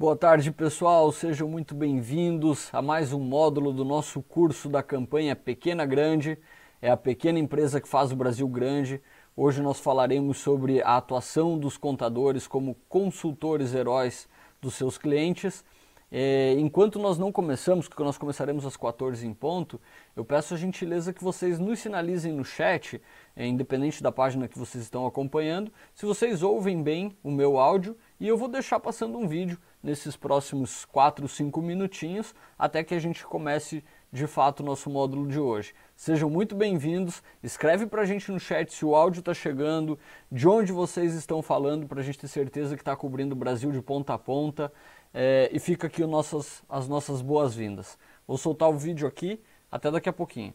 Boa tarde, pessoal. Sejam muito bem-vindos a mais um módulo do nosso curso da campanha Pequena Grande. É a pequena empresa que faz o Brasil grande. Hoje nós falaremos sobre a atuação dos contadores como consultores heróis dos seus clientes. É, enquanto nós não começamos, porque nós começaremos às 14 em ponto, eu peço a gentileza que vocês nos sinalizem no chat, é, independente da página que vocês estão acompanhando, se vocês ouvem bem o meu áudio e eu vou deixar passando um vídeo nesses próximos 4, 5 minutinhos até que a gente comece de fato o nosso módulo de hoje. Sejam muito bem-vindos, escreve para a gente no chat se o áudio está chegando, de onde vocês estão falando, para a gente ter certeza que está cobrindo o Brasil de ponta a ponta. É, e fica aqui nossas, as nossas boas-vindas. Vou soltar o vídeo aqui, até daqui a pouquinho.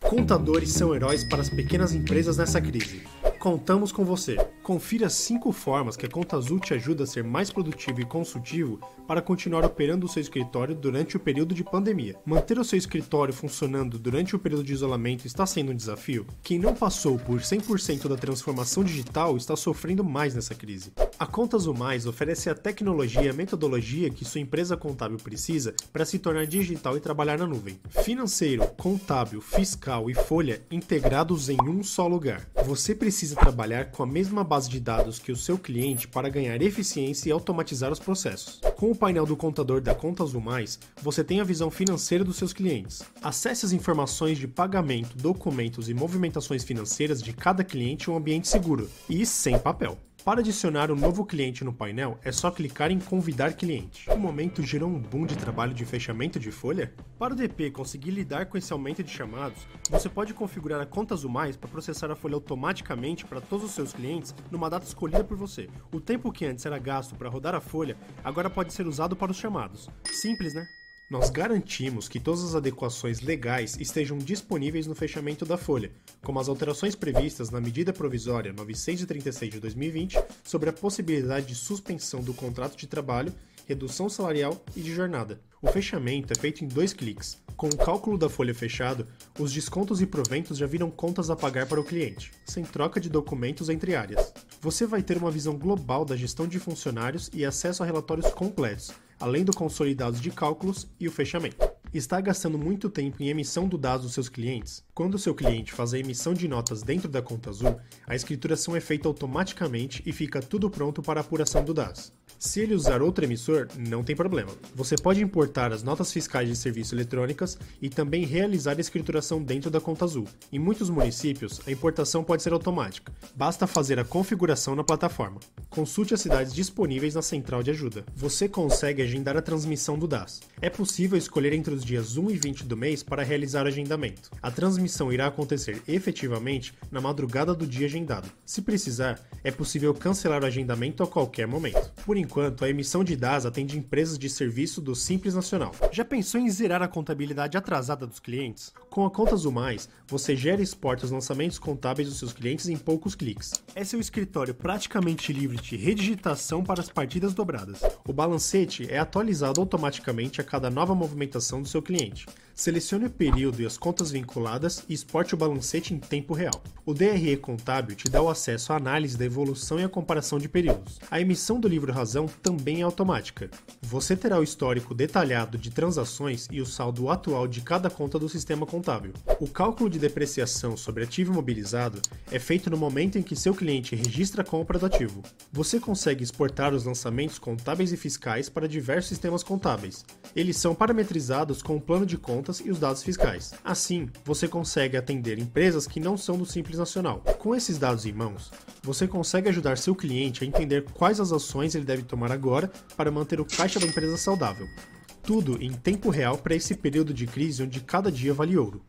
Contadores são heróis para as pequenas empresas nessa crise. Contamos com você. Confira cinco formas que a Conta Azul te ajuda a ser mais produtivo e consultivo para continuar operando o seu escritório durante o período de pandemia. Manter o seu escritório funcionando durante o período de isolamento está sendo um desafio? Quem não passou por 100% da transformação digital está sofrendo mais nessa crise. A Conta Azul Mais oferece a tecnologia e a metodologia que sua empresa contábil precisa para se tornar digital e trabalhar na nuvem. Financeiro, contábil, fiscal e folha integrados em um só lugar. Você precisa trabalhar com a mesma base de dados que o seu cliente para ganhar eficiência e automatizar os processos. Com o painel do contador da Conta Azul Mais, você tem a visão financeira dos seus clientes. Acesse as informações de pagamento, documentos e movimentações financeiras de cada cliente em um ambiente seguro e sem papel. Para adicionar um novo cliente no painel, é só clicar em Convidar cliente. O momento gerou um boom de trabalho de fechamento de folha? Para o DP conseguir lidar com esse aumento de chamados, você pode configurar a Conta Azul Mais para processar a folha automaticamente para todos os seus clientes numa data escolhida por você. O tempo que antes era gasto para rodar a folha, agora pode ser usado para os chamados. Simples, né? Nós garantimos que todas as adequações legais estejam disponíveis no fechamento da folha, como as alterações previstas na medida provisória 936 de 2020 sobre a possibilidade de suspensão do contrato de trabalho, redução salarial e de jornada. O fechamento é feito em dois cliques. Com o cálculo da folha fechado, os descontos e proventos já viram contas a pagar para o cliente, sem troca de documentos entre áreas. Você vai ter uma visão global da gestão de funcionários e acesso a relatórios completos, além do consolidado de cálculos e o fechamento. Está gastando muito tempo em emissão do dados dos seus clientes? Quando o seu cliente faz a emissão de notas dentro da conta azul, a escrituração é feita automaticamente e fica tudo pronto para apuração do DAS. Se ele usar outro emissor, não tem problema. Você pode importar as notas fiscais de serviço eletrônicas e também realizar a escrituração dentro da conta azul. Em muitos municípios, a importação pode ser automática. Basta fazer a configuração na plataforma. Consulte as cidades disponíveis na central de ajuda. Você consegue agendar a transmissão do DAS. É possível escolher entre os dias 1 e 20 do mês para realizar agendamento. A transmissão irá acontecer efetivamente na madrugada do dia agendado. Se precisar, é possível cancelar o agendamento a qualquer momento. Por enquanto, a emissão de DAS atende empresas de serviço do Simples Nacional. Já pensou em zerar a contabilidade atrasada dos clientes? Com a Conta Azul Mais, você gera e exporta os lançamentos contábeis dos seus clientes em poucos cliques. É seu escritório praticamente livre de redigitação para as partidas dobradas. O balancete é atualizado automaticamente a cada nova movimentação do seu cliente. Selecione o período e as contas vinculadas e exporte o balancete em tempo real. O DRE Contábil te dá o acesso à análise da evolução e a comparação de períodos. A emissão do livro razão também é automática. Você terá o histórico detalhado de transações e o saldo atual de cada conta do sistema contábil. O cálculo de depreciação sobre ativo imobilizado é feito no momento em que seu cliente registra a compra do ativo. Você consegue exportar os lançamentos contábeis e fiscais para diversos sistemas contábeis. Eles são parametrizados com o plano de conta contas e os dados fiscais. Assim, você consegue atender empresas que não são do Simples Nacional. Com esses dados em mãos, você consegue ajudar seu cliente a entender quais as ações ele deve tomar agora para manter o caixa da empresa saudável. Tudo em tempo real para esse período de crise onde cada dia vale ouro.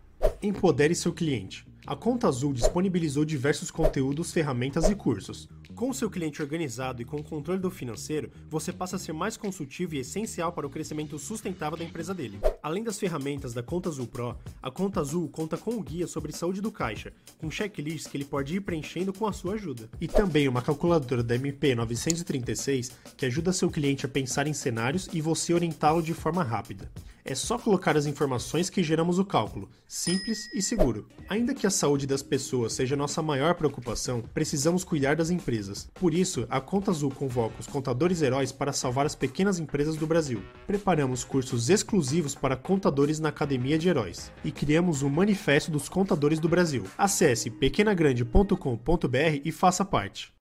Empodere seu cliente. A Conta Azul disponibilizou diversos conteúdos, ferramentas e cursos. Com o seu cliente organizado e com o controle do financeiro, você passa a ser mais consultivo e essencial para o crescimento sustentável da empresa dele. Além das ferramentas da Conta Azul Pro, a Conta Azul conta com um guia sobre saúde do caixa, com checklists que ele pode ir preenchendo com a sua ajuda. E também uma calculadora da MP936 que ajuda seu cliente a pensar em cenários e você orientá-lo de forma rápida. É só colocar as informações que geramos o cálculo, simples e seguro. Ainda que a saúde das pessoas seja nossa maior preocupação, precisamos cuidar das empresas empresas. Por isso, a Conta Azul convoca os contadores heróis para salvar as pequenas empresas do Brasil. Preparamos cursos exclusivos para contadores na Academia de Heróis e criamos o Manifesto dos Contadores do Brasil. Acesse pequenagrande.com.br e faça parte.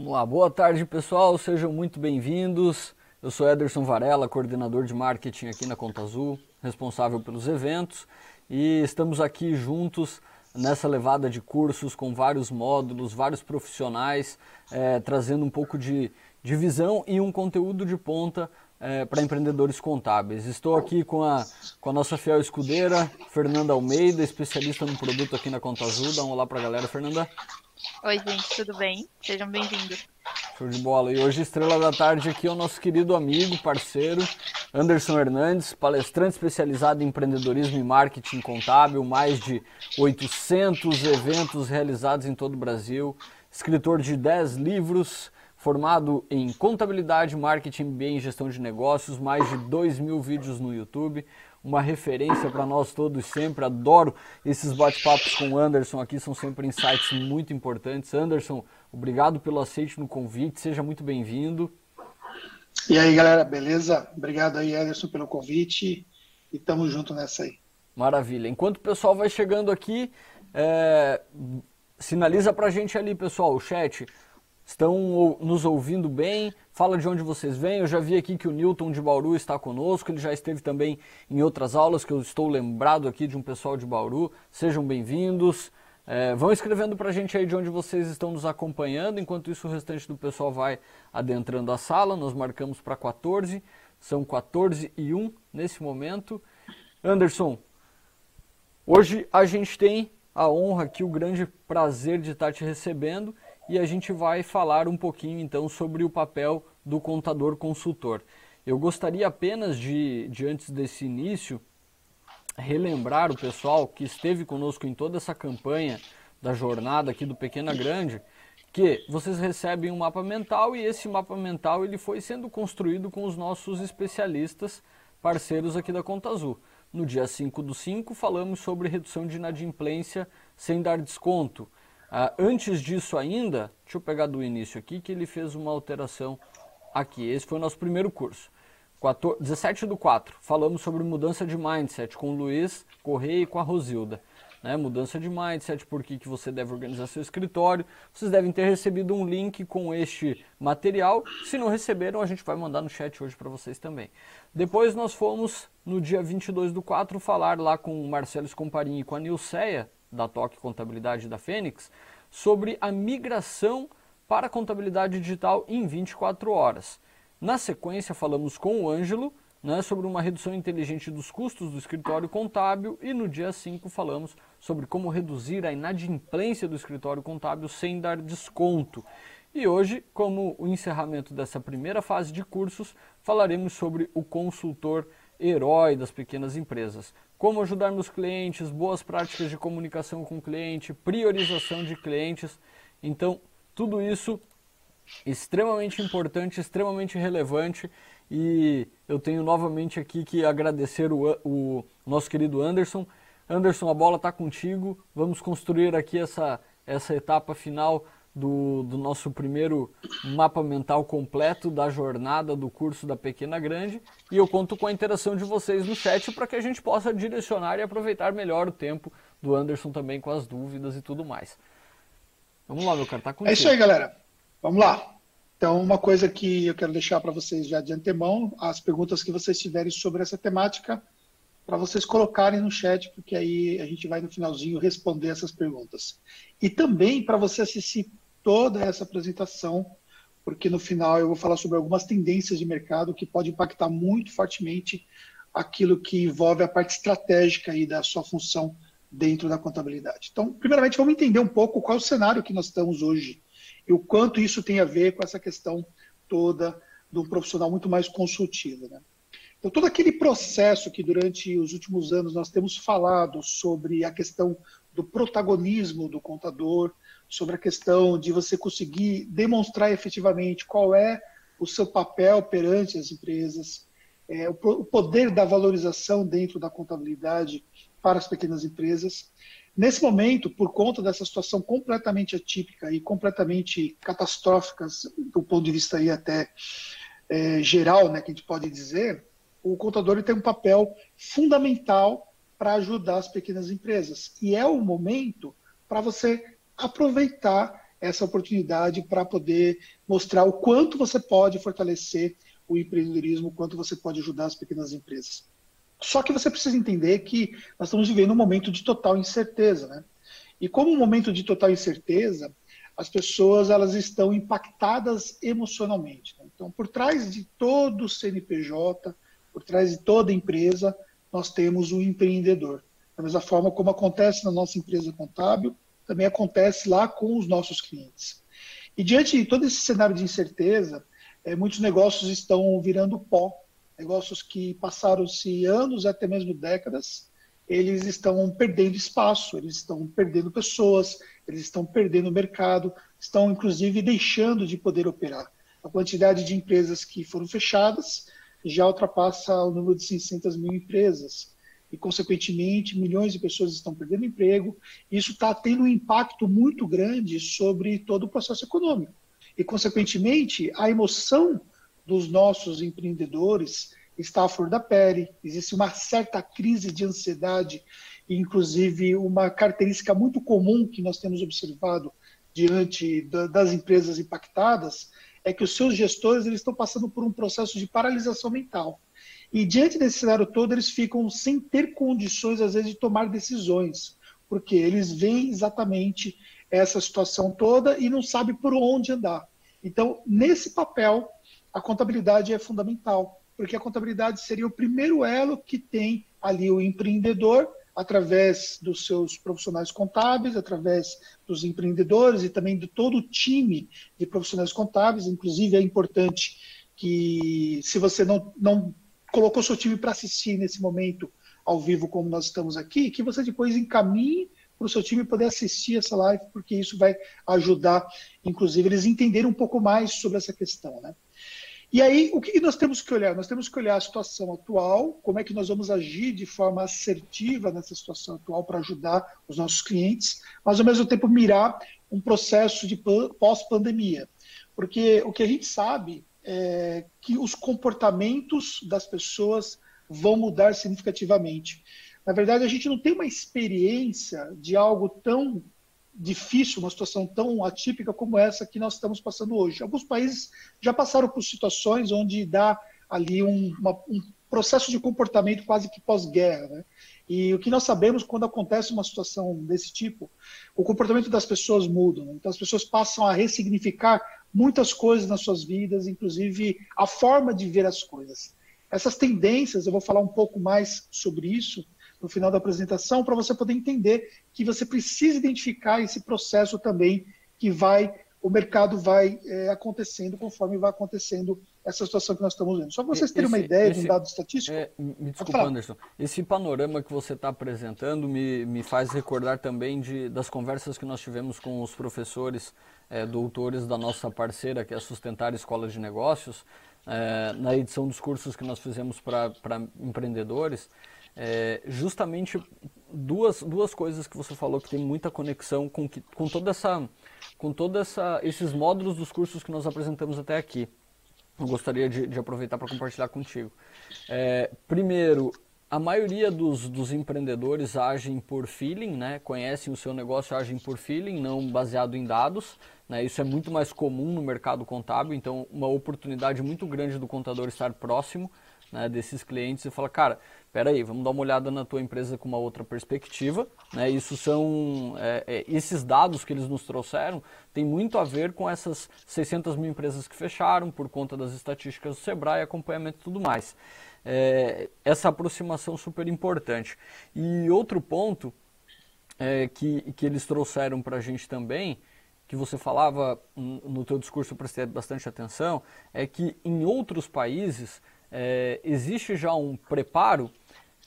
Vamos lá, boa tarde pessoal, sejam muito bem-vindos. Eu sou Ederson Varela, coordenador de marketing aqui na Conta Azul, responsável pelos eventos e estamos aqui juntos nessa levada de cursos com vários módulos, vários profissionais, é, trazendo um pouco de, de visão e um conteúdo de ponta é, para empreendedores contábeis. Estou aqui com a, com a nossa fiel escudeira, Fernanda Almeida, especialista no produto aqui na Conta Azul. Dá um olá para a galera, Fernanda. Oi, gente, tudo bem? Sejam bem-vindos. Show de bola. E hoje, estrela da tarde, aqui é o nosso querido amigo, parceiro, Anderson Hernandes, palestrante especializado em empreendedorismo e marketing contábil, mais de 800 eventos realizados em todo o Brasil, escritor de 10 livros, formado em contabilidade, marketing, bem e gestão de negócios, mais de 2 mil vídeos no YouTube, uma referência para nós todos sempre. Adoro esses bate-papos com o Anderson aqui, são sempre insights muito importantes. Anderson, obrigado pelo aceite no convite, seja muito bem-vindo. E aí, galera, beleza? Obrigado aí, Anderson, pelo convite e estamos junto nessa aí. Maravilha. Enquanto o pessoal vai chegando aqui, é... sinaliza para a gente ali, pessoal, o chat. Estão nos ouvindo bem? Fala de onde vocês vêm. Eu já vi aqui que o Newton de Bauru está conosco. Ele já esteve também em outras aulas que eu estou lembrado aqui de um pessoal de Bauru. Sejam bem-vindos. É, vão escrevendo para a gente aí de onde vocês estão nos acompanhando. Enquanto isso, o restante do pessoal vai adentrando a sala. Nós marcamos para 14. São 14 e 1 nesse momento. Anderson, hoje a gente tem a honra aqui, o grande prazer de estar te recebendo e a gente vai falar um pouquinho então sobre o papel do contador consultor. Eu gostaria apenas de, de antes desse início, relembrar o pessoal que esteve conosco em toda essa campanha da jornada aqui do Pequena Grande, que vocês recebem um mapa mental e esse mapa mental ele foi sendo construído com os nossos especialistas parceiros aqui da Conta Azul. No dia 5 do 5 falamos sobre redução de inadimplência sem dar desconto. Ah, antes disso ainda, deixa eu pegar do início aqui, que ele fez uma alteração aqui. Esse foi o nosso primeiro curso. 14, 17 do 4, falamos sobre mudança de mindset com o Luiz Correia e com a Rosilda. Né? Mudança de mindset, por que, que você deve organizar seu escritório. Vocês devem ter recebido um link com este material. Se não receberam, a gente vai mandar no chat hoje para vocês também. Depois nós fomos, no dia 22 do 4, falar lá com o Marcelo Scomparini e com a Nilceia, da Toque Contabilidade da Fênix, sobre a migração para a contabilidade digital em 24 horas. Na sequência, falamos com o Ângelo né, sobre uma redução inteligente dos custos do escritório contábil e no dia 5 falamos sobre como reduzir a inadimplência do escritório contábil sem dar desconto. E hoje, como o encerramento dessa primeira fase de cursos, falaremos sobre o consultor herói das pequenas empresas. Como ajudar meus clientes, boas práticas de comunicação com o cliente, priorização de clientes. Então, tudo isso extremamente importante, extremamente relevante e eu tenho novamente aqui que agradecer o, o nosso querido Anderson. Anderson, a bola está contigo. Vamos construir aqui essa, essa etapa final do, do nosso primeiro mapa mental completo da jornada do curso da Pequena Grande e eu conto com a interação de vocês no chat para que a gente possa direcionar e aproveitar melhor o tempo do Anderson também com as dúvidas e tudo mais. Vamos lá, meu cara, tá contigo. É isso aí, galera. Vamos lá. Então, uma coisa que eu quero deixar para vocês já de antemão, as perguntas que vocês tiverem sobre essa temática, para vocês colocarem no chat, porque aí a gente vai no finalzinho responder essas perguntas. E também para você assistir toda essa apresentação, porque no final eu vou falar sobre algumas tendências de mercado que pode impactar muito fortemente aquilo que envolve a parte estratégica aí da sua função dentro da contabilidade. Então, primeiramente, vamos entender um pouco qual é o cenário que nós estamos hoje e o quanto isso tem a ver com essa questão toda do profissional muito mais consultivo. Né? Então, todo aquele processo que durante os últimos anos nós temos falado sobre a questão do protagonismo do contador, sobre a questão de você conseguir demonstrar efetivamente qual é o seu papel perante as empresas, é, o, o poder da valorização dentro da contabilidade para as pequenas empresas. Nesse momento, por conta dessa situação completamente atípica e completamente catastrófica, do ponto de vista aí até é, geral, né, que a gente pode dizer, o contador tem um papel fundamental para ajudar as pequenas empresas. E é o momento para você aproveitar essa oportunidade para poder mostrar o quanto você pode fortalecer o empreendedorismo, o quanto você pode ajudar as pequenas empresas. Só que você precisa entender que nós estamos vivendo um momento de total incerteza, né? E como um momento de total incerteza, as pessoas elas estão impactadas emocionalmente. Né? Então, por trás de todo o CNPJ, por trás de toda empresa, nós temos o empreendedor. Da mesma forma como acontece na nossa empresa contábil, também acontece lá com os nossos clientes. E diante de todo esse cenário de incerteza, é, muitos negócios estão virando pó, negócios que passaram-se anos, até mesmo décadas, eles estão perdendo espaço, eles estão perdendo pessoas, eles estão perdendo mercado, estão inclusive deixando de poder operar. A quantidade de empresas que foram fechadas já ultrapassa o número de 600 mil empresas e, consequentemente, milhões de pessoas estão perdendo emprego. Isso está tendo um impacto muito grande sobre todo o processo econômico. E, consequentemente, a emoção dos nossos empreendedores está à flor da pele, existe uma certa crise de ansiedade, inclusive uma característica muito comum que nós temos observado diante das empresas impactadas é que os seus gestores eles estão passando por um processo de paralisação mental. E diante desse cenário todo, eles ficam sem ter condições, às vezes, de tomar decisões, porque eles veem exatamente essa situação toda e não sabem por onde andar. Então, nesse papel, a contabilidade é fundamental, porque a contabilidade seria o primeiro elo que tem ali o empreendedor, através dos seus profissionais contábeis, através dos empreendedores e também de todo o time de profissionais contábeis. Inclusive, é importante que, se você não, não colocou seu time para assistir nesse momento ao vivo, como nós estamos aqui, que você depois encaminhe para o seu time poder assistir essa live, porque isso vai ajudar, inclusive, eles entenderem um pouco mais sobre essa questão. Né? E aí, o que nós temos que olhar? Nós temos que olhar a situação atual, como é que nós vamos agir de forma assertiva nessa situação atual para ajudar os nossos clientes, mas ao mesmo tempo mirar um processo de pós-pandemia. Porque o que a gente sabe é, que os comportamentos das pessoas vão mudar significativamente. Na verdade, a gente não tem uma experiência de algo tão difícil, uma situação tão atípica como essa que nós estamos passando hoje. Alguns países já passaram por situações onde dá ali um, uma, um processo de comportamento quase que pós-guerra. Né? E o que nós sabemos quando acontece uma situação desse tipo, o comportamento das pessoas muda. Né? Então as pessoas passam a ressignificar muitas coisas nas suas vidas, inclusive a forma de ver as coisas. Essas tendências, eu vou falar um pouco mais sobre isso no final da apresentação, para você poder entender que você precisa identificar esse processo também que vai, o mercado vai é, acontecendo conforme vai acontecendo essa situação que nós estamos vendo. Só para vocês terem esse, uma ideia esse, de um dado estatístico. É, me desculpa, Anderson. Esse panorama que você está apresentando me, me faz recordar também de, das conversas que nós tivemos com os professores é, doutores da nossa parceira, que é a Sustentar Escola de Negócios, é, na edição dos cursos que nós fizemos para empreendedores. É, justamente duas, duas coisas que você falou que tem muita conexão com, com toda essa com toda essa esses módulos dos cursos que nós apresentamos até aqui. Eu gostaria de, de aproveitar para compartilhar contigo. É, primeiro, a maioria dos, dos empreendedores agem por feeling, né? conhecem o seu negócio, agem por feeling, não baseado em dados. Né? Isso é muito mais comum no mercado contábil, então uma oportunidade muito grande do contador estar próximo né, desses clientes e falar, cara, peraí, vamos dar uma olhada na tua empresa com uma outra perspectiva. Né? Isso são, é, é, esses dados que eles nos trouxeram tem muito a ver com essas 600 mil empresas que fecharam por conta das estatísticas do Sebrae, acompanhamento e tudo mais é, essa aproximação super importante. E outro ponto é, que, que eles trouxeram para a gente também, que você falava no teu discurso, eu prestei bastante atenção, é que em outros países é, existe já um preparo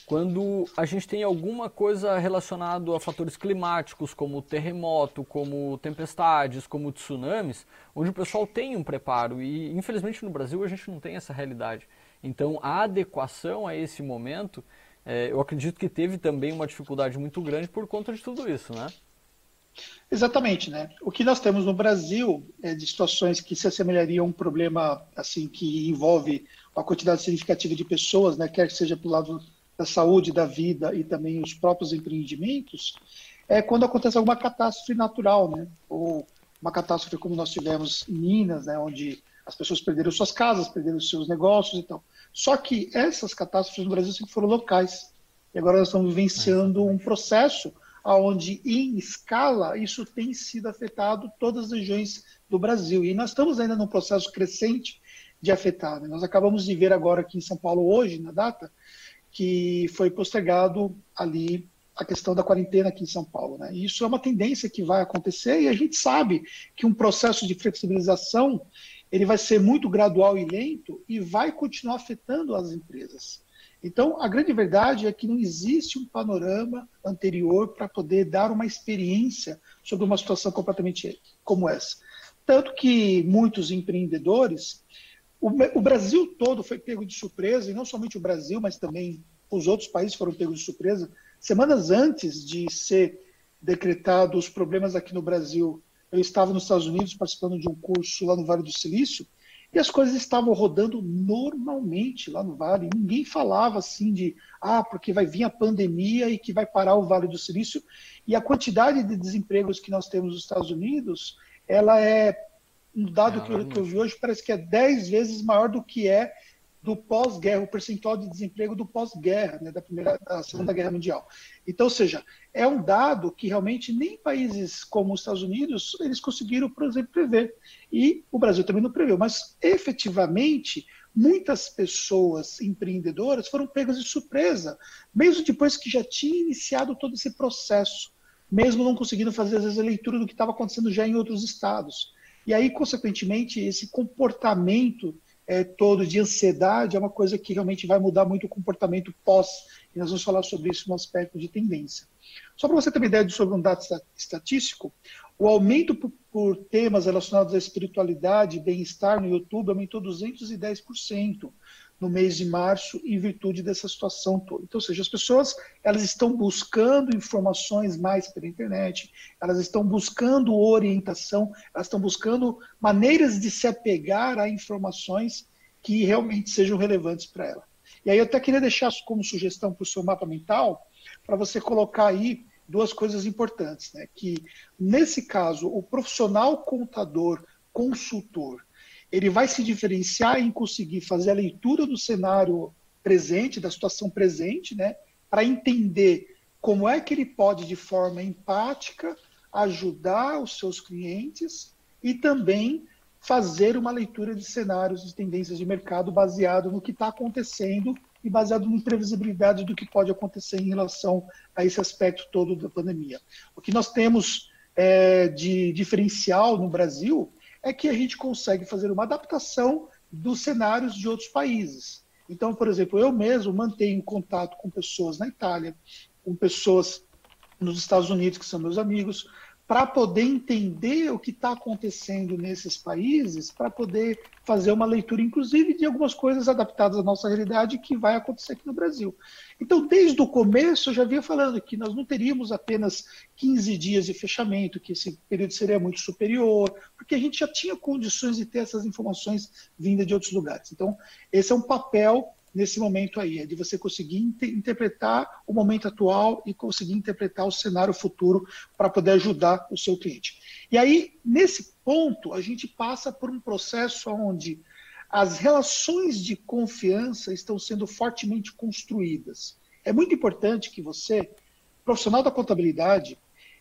quando a gente tem alguma coisa relacionada a fatores climáticos, como terremoto, como tempestades, como tsunamis, onde o pessoal tem um preparo e infelizmente no Brasil a gente não tem essa realidade. Então a adequação a esse momento, é, eu acredito que teve também uma dificuldade muito grande por conta de tudo isso, né? Exatamente, né? O que nós temos no Brasil é de situações que se assemelhariam a um problema assim que envolve uma quantidade significativa de pessoas, né? Quer que seja pelo lado da saúde, da vida e também os próprios empreendimentos, é quando acontece alguma catástrofe natural, né? Ou uma catástrofe como nós tivemos em Minas, né? Onde as pessoas perderam suas casas, perderam seus negócios e tal. Só que essas catástrofes no Brasil sempre foram locais. E agora nós estamos vivenciando um processo onde, em escala, isso tem sido afetado todas as regiões do Brasil. E nós estamos ainda num processo crescente de afetar. Né? Nós acabamos de ver agora aqui em São Paulo, hoje, na data, que foi postergado ali a questão da quarentena aqui em São Paulo. Né? Isso é uma tendência que vai acontecer e a gente sabe que um processo de flexibilização ele vai ser muito gradual e lento e vai continuar afetando as empresas. Então, a grande verdade é que não existe um panorama anterior para poder dar uma experiência sobre uma situação completamente como essa. Tanto que muitos empreendedores, o, o Brasil todo foi pego de surpresa, e não somente o Brasil, mas também os outros países foram pegos de surpresa. Semanas antes de ser decretado os problemas aqui no Brasil, eu estava nos Estados Unidos participando de um curso lá no Vale do Silício, e as coisas estavam rodando normalmente lá no Vale. Ninguém falava assim de, ah, porque vai vir a pandemia e que vai parar o Vale do Silício. E a quantidade de desempregos que nós temos nos Estados Unidos, ela é, um dado que, eu, que eu vi hoje, parece que é 10 vezes maior do que é do pós-guerra, o percentual de desemprego do pós-guerra, né, da primeira, da segunda guerra mundial. Então, ou seja, é um dado que realmente nem países como os Estados Unidos eles conseguiram, por exemplo, prever. E o Brasil também não preveu, mas efetivamente muitas pessoas empreendedoras foram pegas de surpresa, mesmo depois que já tinha iniciado todo esse processo, mesmo não conseguindo fazer às vezes a leitura do que estava acontecendo já em outros estados. E aí, consequentemente, esse comportamento é, todo de ansiedade é uma coisa que realmente vai mudar muito o comportamento pós, e nós vamos falar sobre isso no aspecto de tendência. Só para você ter uma ideia sobre um dado estatístico, o aumento por, por temas relacionados à espiritualidade e bem-estar no YouTube aumentou 210% no mês de março em virtude dessa situação toda. Então, ou seja, as pessoas elas estão buscando informações mais pela internet, elas estão buscando orientação, elas estão buscando maneiras de se apegar a informações que realmente sejam relevantes para ela. E aí eu até queria deixar como sugestão para o seu mapa mental, para você colocar aí duas coisas importantes, né? Que nesse caso, o profissional contador, consultor, ele vai se diferenciar em conseguir fazer a leitura do cenário presente, da situação presente, né, para entender como é que ele pode, de forma empática, ajudar os seus clientes e também fazer uma leitura de cenários de tendências de mercado baseado no que está acontecendo e baseado na imprevisibilidade do que pode acontecer em relação a esse aspecto todo da pandemia. O que nós temos é, de diferencial no Brasil é que a gente consegue fazer uma adaptação dos cenários de outros países. Então, por exemplo, eu mesmo mantenho contato com pessoas na Itália, com pessoas nos Estados Unidos, que são meus amigos, para poder entender o que está acontecendo nesses países, para poder fazer uma leitura, inclusive, de algumas coisas adaptadas à nossa realidade que vai acontecer aqui no Brasil. Então, desde o começo, eu já vinha falando que nós não teríamos apenas 15 dias de fechamento, que esse período seria muito superior, porque a gente já tinha condições de ter essas informações vindas de outros lugares. Então, esse é um papel nesse momento aí, é de você conseguir inter interpretar o momento atual e conseguir interpretar o cenário futuro para poder ajudar o seu cliente. E aí, nesse ponto, a gente passa por um processo onde as relações de confiança estão sendo fortemente construídas. É muito importante que você, profissional da contabilidade,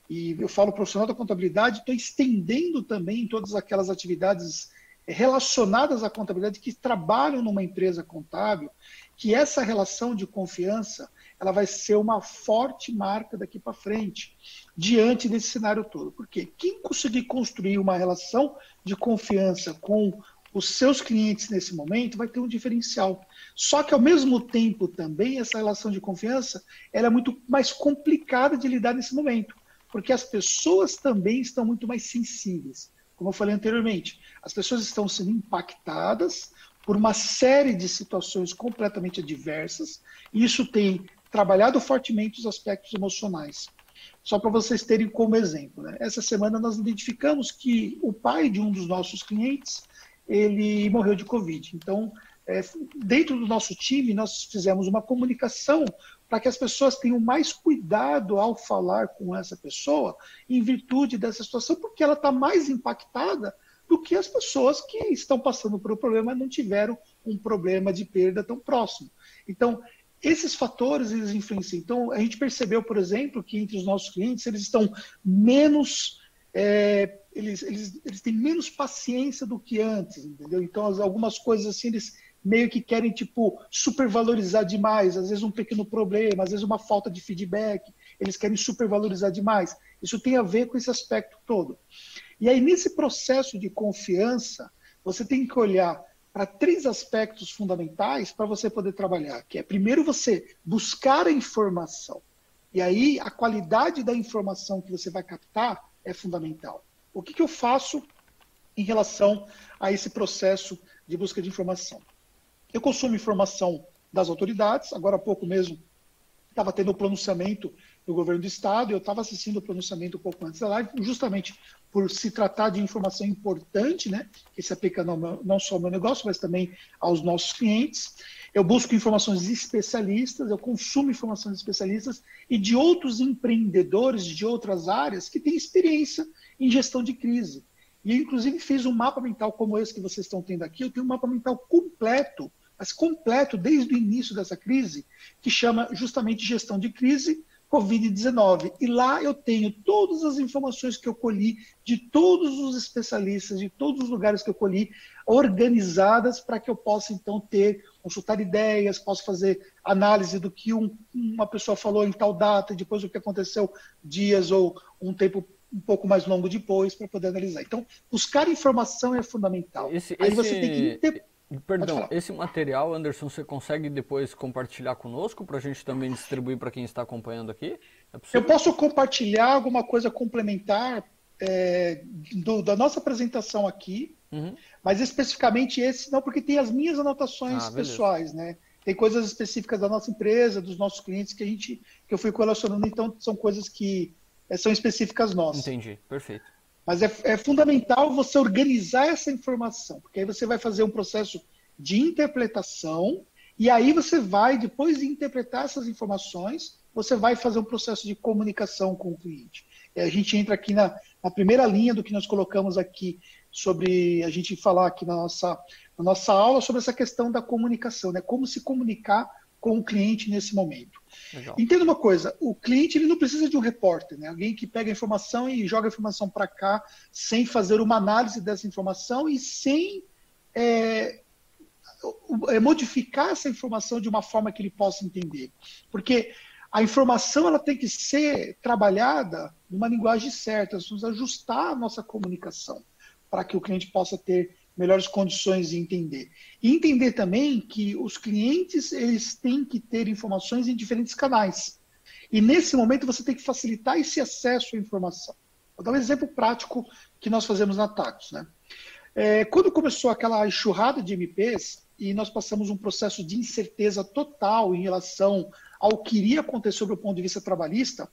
e eu falo profissional da contabilidade, estou estendendo também todas aquelas atividades relacionadas à contabilidade que trabalham numa empresa contábil, que essa relação de confiança ela vai ser uma forte marca daqui para frente, diante desse cenário todo. Porque quem conseguir construir uma relação de confiança com os seus clientes nesse momento, vai ter um diferencial. Só que, ao mesmo tempo, também, essa relação de confiança ela é muito mais complicada de lidar nesse momento, porque as pessoas também estão muito mais sensíveis. Como eu falei anteriormente, as pessoas estão sendo impactadas por uma série de situações completamente adversas, e isso tem trabalhado fortemente os aspectos emocionais. Só para vocês terem como exemplo, né? essa semana nós identificamos que o pai de um dos nossos clientes ele morreu de Covid. Então, é, dentro do nosso time, nós fizemos uma comunicação para que as pessoas tenham mais cuidado ao falar com essa pessoa, em virtude dessa situação, porque ela está mais impactada do que as pessoas que estão passando por um problema e não tiveram um problema de perda tão próximo. Então, esses fatores eles influenciam. Então, a gente percebeu, por exemplo, que entre os nossos clientes eles estão menos. É, eles, eles, eles têm menos paciência do que antes, entendeu? Então, algumas coisas assim, eles meio que querem, tipo, supervalorizar demais. Às vezes, um pequeno problema, às vezes, uma falta de feedback, eles querem supervalorizar demais. Isso tem a ver com esse aspecto todo. E aí, nesse processo de confiança, você tem que olhar para três aspectos fundamentais para você poder trabalhar, que é primeiro você buscar a informação. E aí a qualidade da informação que você vai captar é fundamental. O que, que eu faço em relação a esse processo de busca de informação? Eu consumo informação das autoridades, agora há pouco mesmo estava tendo o pronunciamento do governo do estado, eu estava assistindo o pronunciamento um pouco antes da live, justamente por se tratar de informação importante, né, que se aplica não, não só ao meu negócio, mas também aos nossos clientes. Eu busco informações especialistas, eu consumo informações especialistas e de outros empreendedores de outras áreas que têm experiência em gestão de crise. E eu, inclusive, fiz um mapa mental como esse que vocês estão tendo aqui. Eu tenho um mapa mental completo, mas completo desde o início dessa crise, que chama justamente gestão de crise Covid-19. E lá eu tenho todas as informações que eu colhi de todos os especialistas, de todos os lugares que eu colhi, organizadas para que eu possa então ter, consultar ideias, posso fazer análise do que um, uma pessoa falou em tal data, depois o que aconteceu dias ou um tempo um pouco mais longo depois para poder analisar. Então, buscar informação é fundamental. Esse, Aí esse... você tem que Perdão, esse material, Anderson, você consegue depois compartilhar conosco para a gente também distribuir para quem está acompanhando aqui? É eu posso compartilhar alguma coisa complementar é, do, da nossa apresentação aqui, uhum. mas especificamente esse não, porque tem as minhas anotações ah, pessoais, né? Tem coisas específicas da nossa empresa, dos nossos clientes que a gente que eu fui correlacionando, então são coisas que é, são específicas nossas. Entendi, perfeito. Mas é, é, fundamental você organizar essa informação, porque aí você vai fazer um processo de interpretação, e aí você vai, depois de interpretar essas informações, você vai fazer um processo de comunicação com o cliente. E a gente entra aqui na, na primeira linha do que nós colocamos aqui sobre a gente falar aqui na nossa, na nossa aula sobre essa questão da comunicação, né? Como se comunicar com o cliente nesse momento. Legal. Entenda uma coisa, o cliente ele não precisa de um repórter, né? alguém que pega a informação e joga a informação para cá sem fazer uma análise dessa informação e sem é, é, modificar essa informação de uma forma que ele possa entender. Porque a informação ela tem que ser trabalhada numa linguagem certa, nós ajustar a nossa comunicação para que o cliente possa ter melhores condições de entender. E entender também que os clientes eles têm que ter informações em diferentes canais. E nesse momento você tem que facilitar esse acesso à informação. Vou dar um exemplo prático que nós fazemos na Tacos. Né? É, quando começou aquela enxurrada de MPs e nós passamos um processo de incerteza total em relação ao que iria acontecer sobre o ponto de vista trabalhista,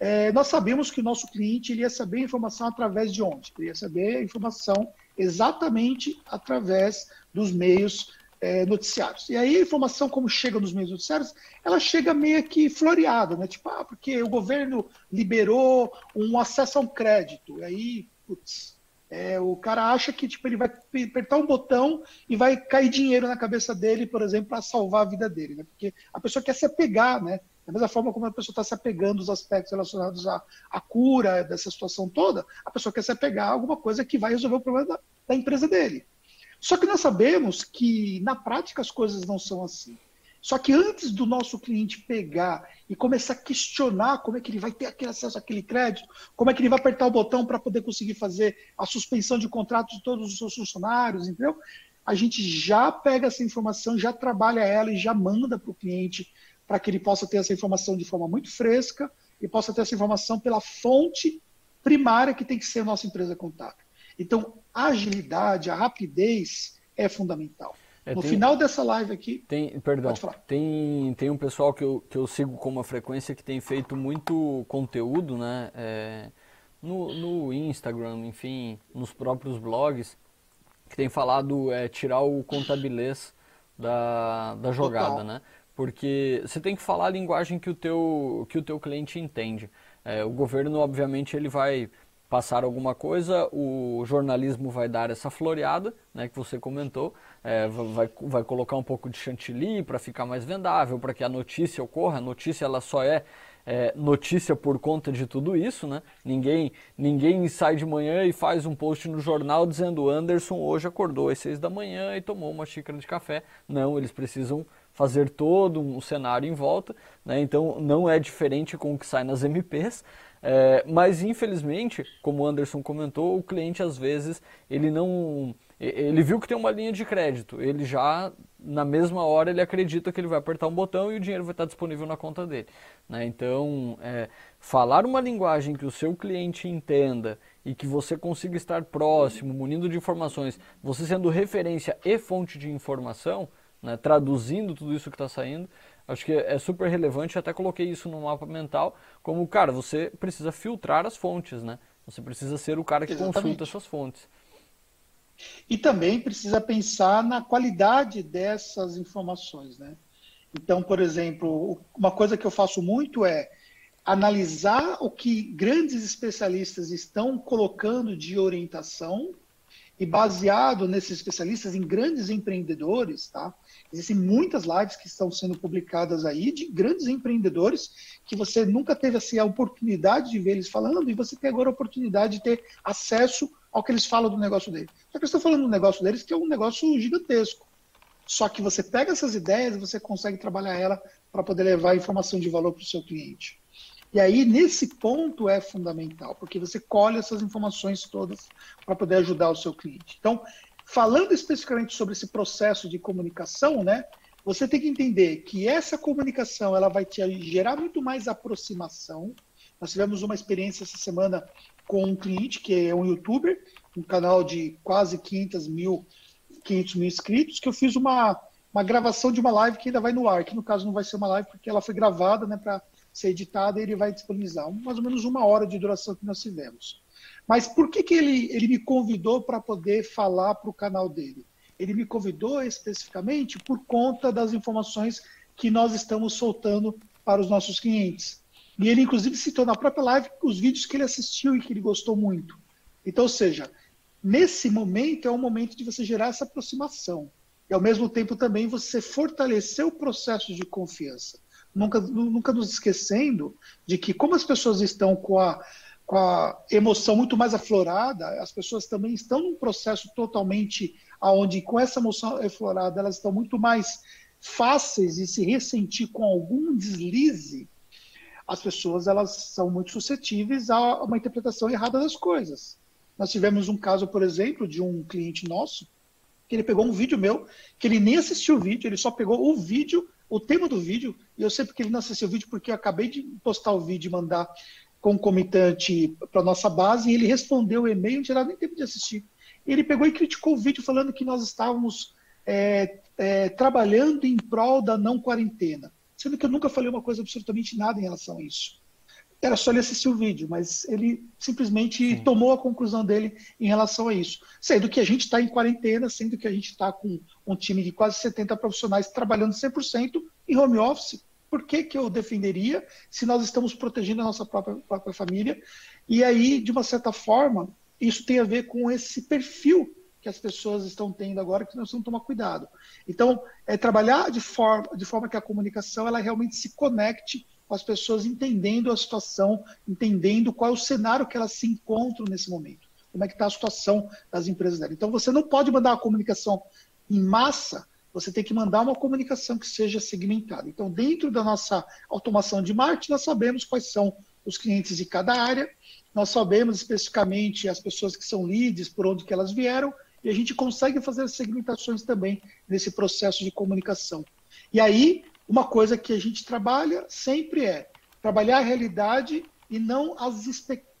é, nós sabemos que o nosso cliente ia saber a informação através de onde? Ele ia saber a informação exatamente através dos meios é, noticiários. E aí a informação, como chega nos meios noticiários, ela chega meio que floreada, né? Tipo, ah, porque o governo liberou um acesso a um crédito. E aí, putz, é, o cara acha que tipo, ele vai apertar um botão e vai cair dinheiro na cabeça dele, por exemplo, para salvar a vida dele. Né? Porque a pessoa quer se apegar, né? Da mesma forma como a pessoa está se apegando aos aspectos relacionados à, à, cura dessa situação toda, a pessoa quer se apegar a alguma coisa que vai resolver o problema da, da empresa dele. Só que nós sabemos que, na prática, as coisas não são assim. Só que antes do nosso cliente pegar e começar a questionar como é que ele vai ter aquele acesso àquele crédito, como é que ele vai apertar o botão para poder conseguir fazer a suspensão de contrato de todos os seus funcionários, entendeu? A gente já pega essa informação, já trabalha ela e já manda para o cliente para que ele possa ter essa informação de forma muito fresca e possa ter essa informação pela fonte primária que tem que ser a nossa empresa contábil. Então, a agilidade, a rapidez é fundamental. É, no tem, final dessa live aqui. Tem, perdão, tem, tem um pessoal que eu, que eu sigo com uma frequência que tem feito muito conteúdo, né? É, no, no Instagram, enfim, nos próprios blogs, que tem falado é, tirar o contabilês da, da jogada, Total. né? Porque você tem que falar a linguagem que o teu, que o teu cliente entende. É, o governo, obviamente, ele vai passar alguma coisa, o jornalismo vai dar essa floreada, né, que você comentou, é, vai, vai colocar um pouco de chantilly para ficar mais vendável, para que a notícia ocorra. A notícia ela só é, é, notícia por conta de tudo isso, né? Ninguém, ninguém sai de manhã e faz um post no jornal dizendo Anderson hoje acordou às seis da manhã e tomou uma xícara de café. Não, eles precisam fazer todo um cenário em volta, né? então não é diferente com o que sai nas MPs, é, mas infelizmente, como o Anderson comentou, o cliente às vezes ele não ele viu que tem uma linha de crédito, ele já na mesma hora ele acredita que ele vai apertar um botão e o dinheiro vai estar disponível na conta dele. Né? Então, é, falar uma linguagem que o seu cliente entenda e que você consiga estar próximo, munindo de informações, você sendo referência e fonte de informação, né, traduzindo tudo isso que está saindo, acho que é super relevante. Até coloquei isso no mapa mental, como, cara, você precisa filtrar as fontes, né? Você precisa ser o cara que Exatamente. consulta essas fontes. E também precisa pensar na qualidade dessas informações, né? Então, por exemplo, uma coisa que eu faço muito é analisar o que grandes especialistas estão colocando de orientação e baseado nesses especialistas em grandes empreendedores, tá? Existem muitas lives que estão sendo publicadas aí de grandes empreendedores que você nunca teve assim, a oportunidade de ver eles falando e você tem agora a oportunidade de ter acesso ao que eles falam do negócio deles. Só que eu estou falando do negócio deles que é um negócio gigantesco. Só que você pega essas ideias e você consegue trabalhar ela para poder levar informação de valor para o seu cliente. E aí, nesse ponto, é fundamental, porque você colhe essas informações todas para poder ajudar o seu cliente. Então, falando especificamente sobre esse processo de comunicação, né, você tem que entender que essa comunicação ela vai te gerar muito mais aproximação. Nós tivemos uma experiência essa semana com um cliente que é um youtuber, um canal de quase 500 mil, 500 mil inscritos, que eu fiz uma, uma gravação de uma live que ainda vai no ar, que no caso não vai ser uma live porque ela foi gravada né, para ser editada e ele vai disponibilizar mais ou menos uma hora de duração que nós tivemos. Mas por que, que ele, ele me convidou para poder falar para o canal dele? Ele me convidou especificamente por conta das informações que nós estamos soltando para os nossos clientes. E ele, inclusive, citou na própria live os vídeos que ele assistiu e que ele gostou muito. Então, ou seja, nesse momento é o momento de você gerar essa aproximação. E, ao mesmo tempo, também você fortalecer o processo de confiança nunca, nunca nos esquecendo de que, como as pessoas estão com a, com a emoção muito mais aflorada, as pessoas também estão num processo totalmente aonde com essa emoção aflorada elas estão muito mais fáceis de se ressentir com algum deslize, as pessoas elas são muito suscetíveis a uma interpretação errada das coisas. Nós tivemos um caso, por exemplo, de um cliente nosso que ele pegou um vídeo meu, que ele nem assistiu o vídeo, ele só pegou o vídeo o tema do vídeo, e eu sei porque ele não assistiu o vídeo, porque eu acabei de postar o vídeo e mandar concomitante para nossa base, e ele respondeu o e-mail, não tinha nem tempo de assistir. Ele pegou e criticou o vídeo falando que nós estávamos é, é, trabalhando em prol da não quarentena. Sendo que eu nunca falei uma coisa absolutamente nada em relação a isso era só ele assistir o vídeo, mas ele simplesmente Sim. tomou a conclusão dele em relação a isso. Sendo que a gente está em quarentena, sendo que a gente está com um time de quase 70 profissionais trabalhando 100% em home office. Por que, que eu defenderia se nós estamos protegendo a nossa própria, própria família? E aí, de uma certa forma, isso tem a ver com esse perfil que as pessoas estão tendo agora, que nós que tomar cuidado. Então, é trabalhar de forma, de forma que a comunicação ela realmente se conecte com as pessoas entendendo a situação, entendendo qual é o cenário que elas se encontram nesse momento, como é que está a situação das empresas dela. Então você não pode mandar uma comunicação em massa você tem que mandar uma comunicação que seja segmentada. Então, dentro da nossa automação de marketing, nós sabemos quais são os clientes de cada área, nós sabemos especificamente as pessoas que são leads, por onde que elas vieram, e a gente consegue fazer segmentações também nesse processo de comunicação. E aí, uma coisa que a gente trabalha sempre é trabalhar a realidade e não as,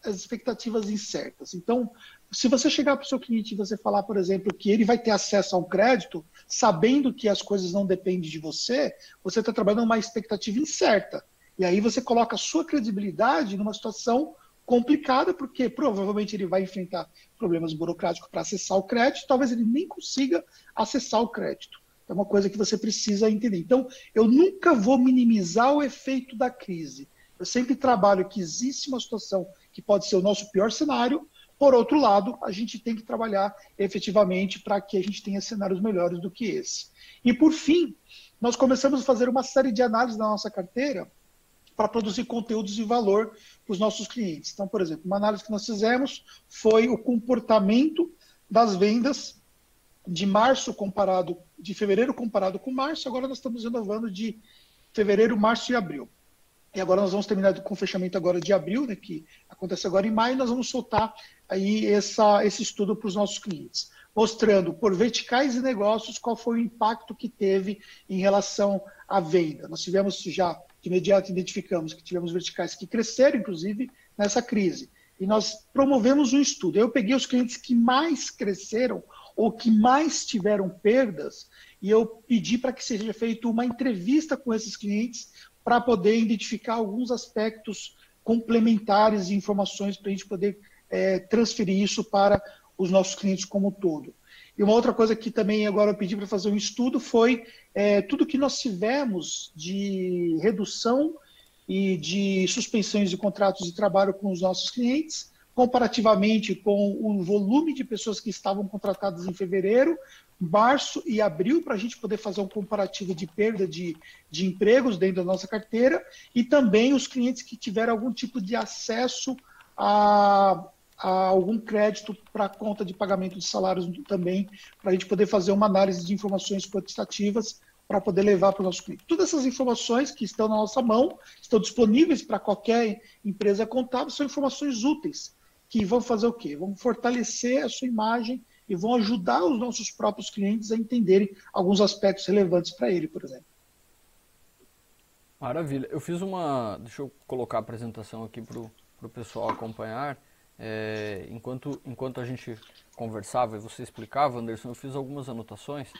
expectativas incertas. Então, se você chegar para o seu cliente e você falar, por exemplo, que ele vai ter acesso a um crédito, sabendo que as coisas não dependem de você, você está trabalhando uma expectativa incerta. E aí você coloca a sua credibilidade numa situação complicada, porque provavelmente ele vai enfrentar problemas burocráticos para acessar o crédito, talvez ele nem consiga acessar o crédito. É uma coisa que você precisa entender. Então, eu nunca vou minimizar o efeito da crise. Eu sempre trabalho que existe uma situação que pode ser o nosso pior cenário, por outro lado, a gente tem que trabalhar efetivamente para que a gente tenha cenários melhores do que esse. E por fim, nós começamos a fazer uma série de análises da nossa carteira para produzir conteúdos de valor para os nossos clientes. Então, por exemplo, uma análise que nós fizemos foi o comportamento das vendas de março comparado, de fevereiro comparado com março. Agora nós estamos renovando de fevereiro, março e abril. E agora nós vamos terminar com o fechamento agora de abril, né, que acontece agora em maio, nós vamos soltar aí essa, esse estudo para os nossos clientes, mostrando por verticais e negócios qual foi o impacto que teve em relação à venda. Nós tivemos já, de imediato identificamos que tivemos verticais que cresceram, inclusive, nessa crise. E nós promovemos um estudo. Eu peguei os clientes que mais cresceram ou que mais tiveram perdas e eu pedi para que seja feita uma entrevista com esses clientes para poder identificar alguns aspectos complementares de informações para a gente poder é, transferir isso para os nossos clientes como um todo. E uma outra coisa que também agora eu pedi para fazer um estudo foi é, tudo que nós tivemos de redução e de suspensões de contratos de trabalho com os nossos clientes, comparativamente com o volume de pessoas que estavam contratadas em fevereiro, março e abril, para a gente poder fazer um comparativo de perda de, de empregos dentro da nossa carteira, e também os clientes que tiveram algum tipo de acesso a, a algum crédito para conta de pagamento de salários também, para a gente poder fazer uma análise de informações quantitativas para poder levar para o nosso cliente. Todas essas informações que estão na nossa mão, estão disponíveis para qualquer empresa contábil, são informações úteis que vão fazer o quê? Vão fortalecer a sua imagem e vão ajudar os nossos próprios clientes a entenderem alguns aspectos relevantes para ele, por exemplo. Maravilha. Eu fiz uma. Deixa eu colocar a apresentação aqui para o pessoal acompanhar. É, enquanto, enquanto a gente conversava e você explicava, Anderson, eu fiz algumas anotações.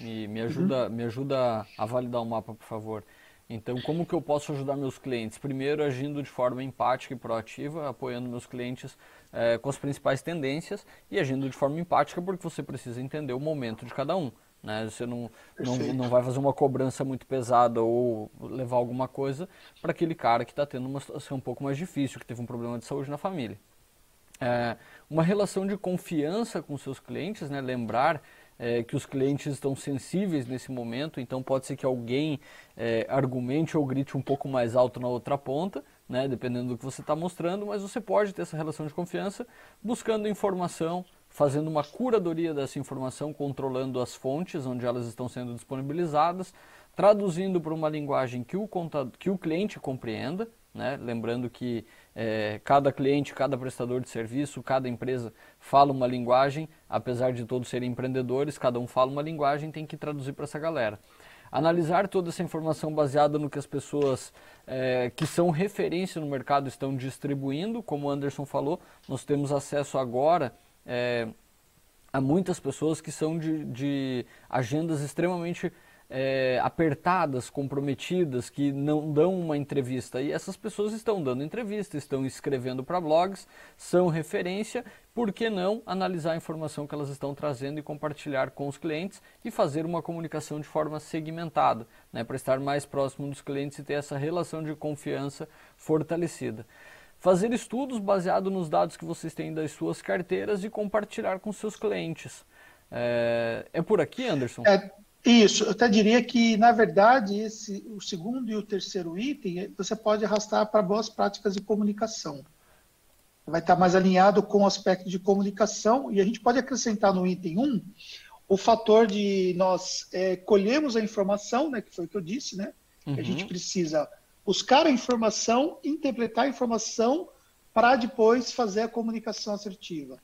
Me, me, ajuda, uhum. me ajuda a validar o mapa, por favor. Então, como que eu posso ajudar meus clientes? Primeiro, agindo de forma empática e proativa, apoiando meus clientes é, com as principais tendências e agindo de forma empática, porque você precisa entender o momento de cada um. Né? Você não, não, não vai fazer uma cobrança muito pesada ou levar alguma coisa para aquele cara que está tendo uma situação um pouco mais difícil, que teve um problema de saúde na família. É, uma relação de confiança com seus clientes, né? lembrar é, que os clientes estão sensíveis nesse momento, então pode ser que alguém é, argumente ou grite um pouco mais alto na outra ponta, né, dependendo do que você está mostrando, mas você pode ter essa relação de confiança buscando informação, fazendo uma curadoria dessa informação, controlando as fontes onde elas estão sendo disponibilizadas, traduzindo para uma linguagem que o, que o cliente compreenda, né? lembrando que é, cada cliente, cada prestador de serviço, cada empresa fala uma linguagem, apesar de todos serem empreendedores, cada um fala uma linguagem, tem que traduzir para essa galera. Analisar toda essa informação baseada no que as pessoas é, que são referência no mercado estão distribuindo, como o Anderson falou, nós temos acesso agora é, a muitas pessoas que são de, de agendas extremamente é, apertadas, comprometidas, que não dão uma entrevista. E essas pessoas estão dando entrevista, estão escrevendo para blogs, são referência. Por que não analisar a informação que elas estão trazendo e compartilhar com os clientes e fazer uma comunicação de forma segmentada, né, para estar mais próximo dos clientes e ter essa relação de confiança fortalecida fazer estudos baseados nos dados que vocês têm das suas carteiras e compartilhar com seus clientes. É, é por aqui, Anderson? É, isso, eu até diria que, na verdade, esse, o segundo e o terceiro item você pode arrastar para boas práticas de comunicação. Vai estar mais alinhado com o aspecto de comunicação, e a gente pode acrescentar no item 1 o fator de nós é, colhemos a informação, né, que foi o que eu disse, né? Uhum. A gente precisa buscar a informação, interpretar a informação para depois fazer a comunicação assertiva.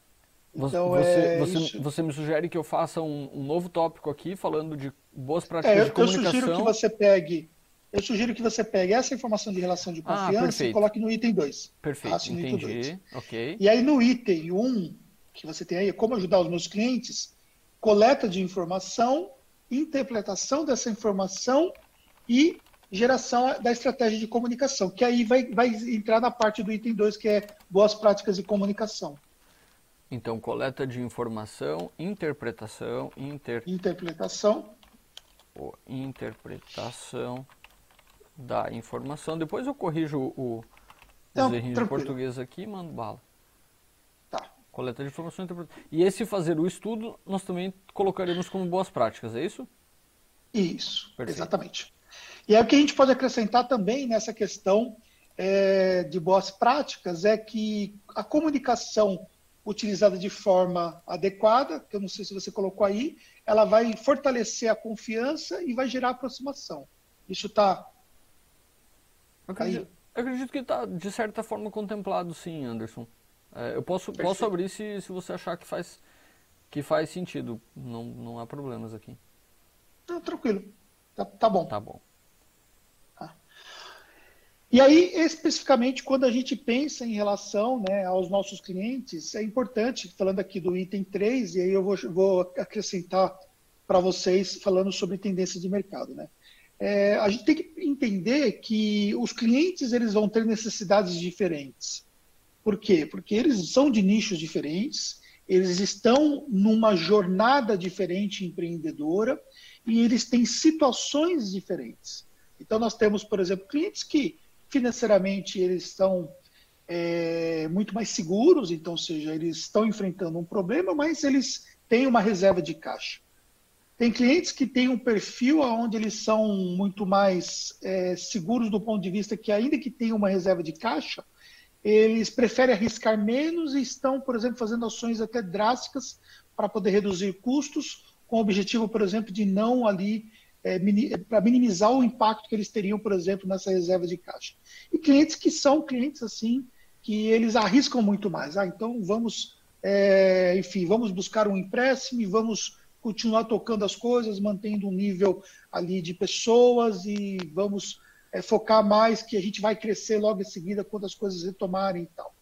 Então, você, é você, você, me sugere que eu faça um, um, novo tópico aqui falando de boas práticas é, de comunicação. Eu sugiro que você pegue, eu sugiro que você pegue essa informação de relação de ah, confiança ah, e coloque no item 2. Perfeito, ah, entendi. Ok. E aí no item 1, um, que você tem aí, como ajudar os meus clientes, coleta de informação, interpretação dessa informação e geração da estratégia de comunicação, que aí vai, vai entrar na parte do item 2, que é boas práticas de comunicação. Então, coleta de informação, interpretação, inter... interpretação, oh, interpretação da informação. Depois eu corrijo o, os errinhos de português aqui e mando bala. Tá. Coleta de informação, interpretação. E esse fazer o estudo, nós também colocaremos como boas práticas, é isso? Isso, Perfeito. exatamente. E aí o que a gente pode acrescentar também nessa questão é, de boas práticas é que a comunicação utilizada de forma adequada, que eu não sei se você colocou aí, ela vai fortalecer a confiança e vai gerar aproximação. Isso está. Eu acredito, eu acredito que está, de certa forma, contemplado, sim, Anderson. É, eu posso, posso abrir se, se você achar que faz, que faz sentido. Não, não há problemas aqui. Não, tranquilo. Tá, tá bom. Tá bom. E aí, especificamente, quando a gente pensa em relação né, aos nossos clientes, é importante, falando aqui do item 3, e aí eu vou, vou acrescentar para vocês falando sobre tendências de mercado. Né? É, a gente tem que entender que os clientes eles vão ter necessidades diferentes. Por quê? Porque eles são de nichos diferentes, eles estão numa jornada diferente empreendedora e eles têm situações diferentes. Então, nós temos, por exemplo, clientes que financeiramente eles estão é, muito mais seguros, então, ou seja, eles estão enfrentando um problema, mas eles têm uma reserva de caixa. Tem clientes que têm um perfil onde eles são muito mais é, seguros do ponto de vista que, ainda que tenham uma reserva de caixa, eles preferem arriscar menos e estão, por exemplo, fazendo ações até drásticas para poder reduzir custos, com o objetivo, por exemplo, de não ali é, para minimizar o impacto que eles teriam, por exemplo, nessa reserva de caixa. E clientes que são clientes assim, que eles arriscam muito mais. Ah, então vamos, é, enfim, vamos buscar um empréstimo e vamos continuar tocando as coisas, mantendo um nível ali de pessoas e vamos é, focar mais que a gente vai crescer logo em seguida quando as coisas retomarem e tal.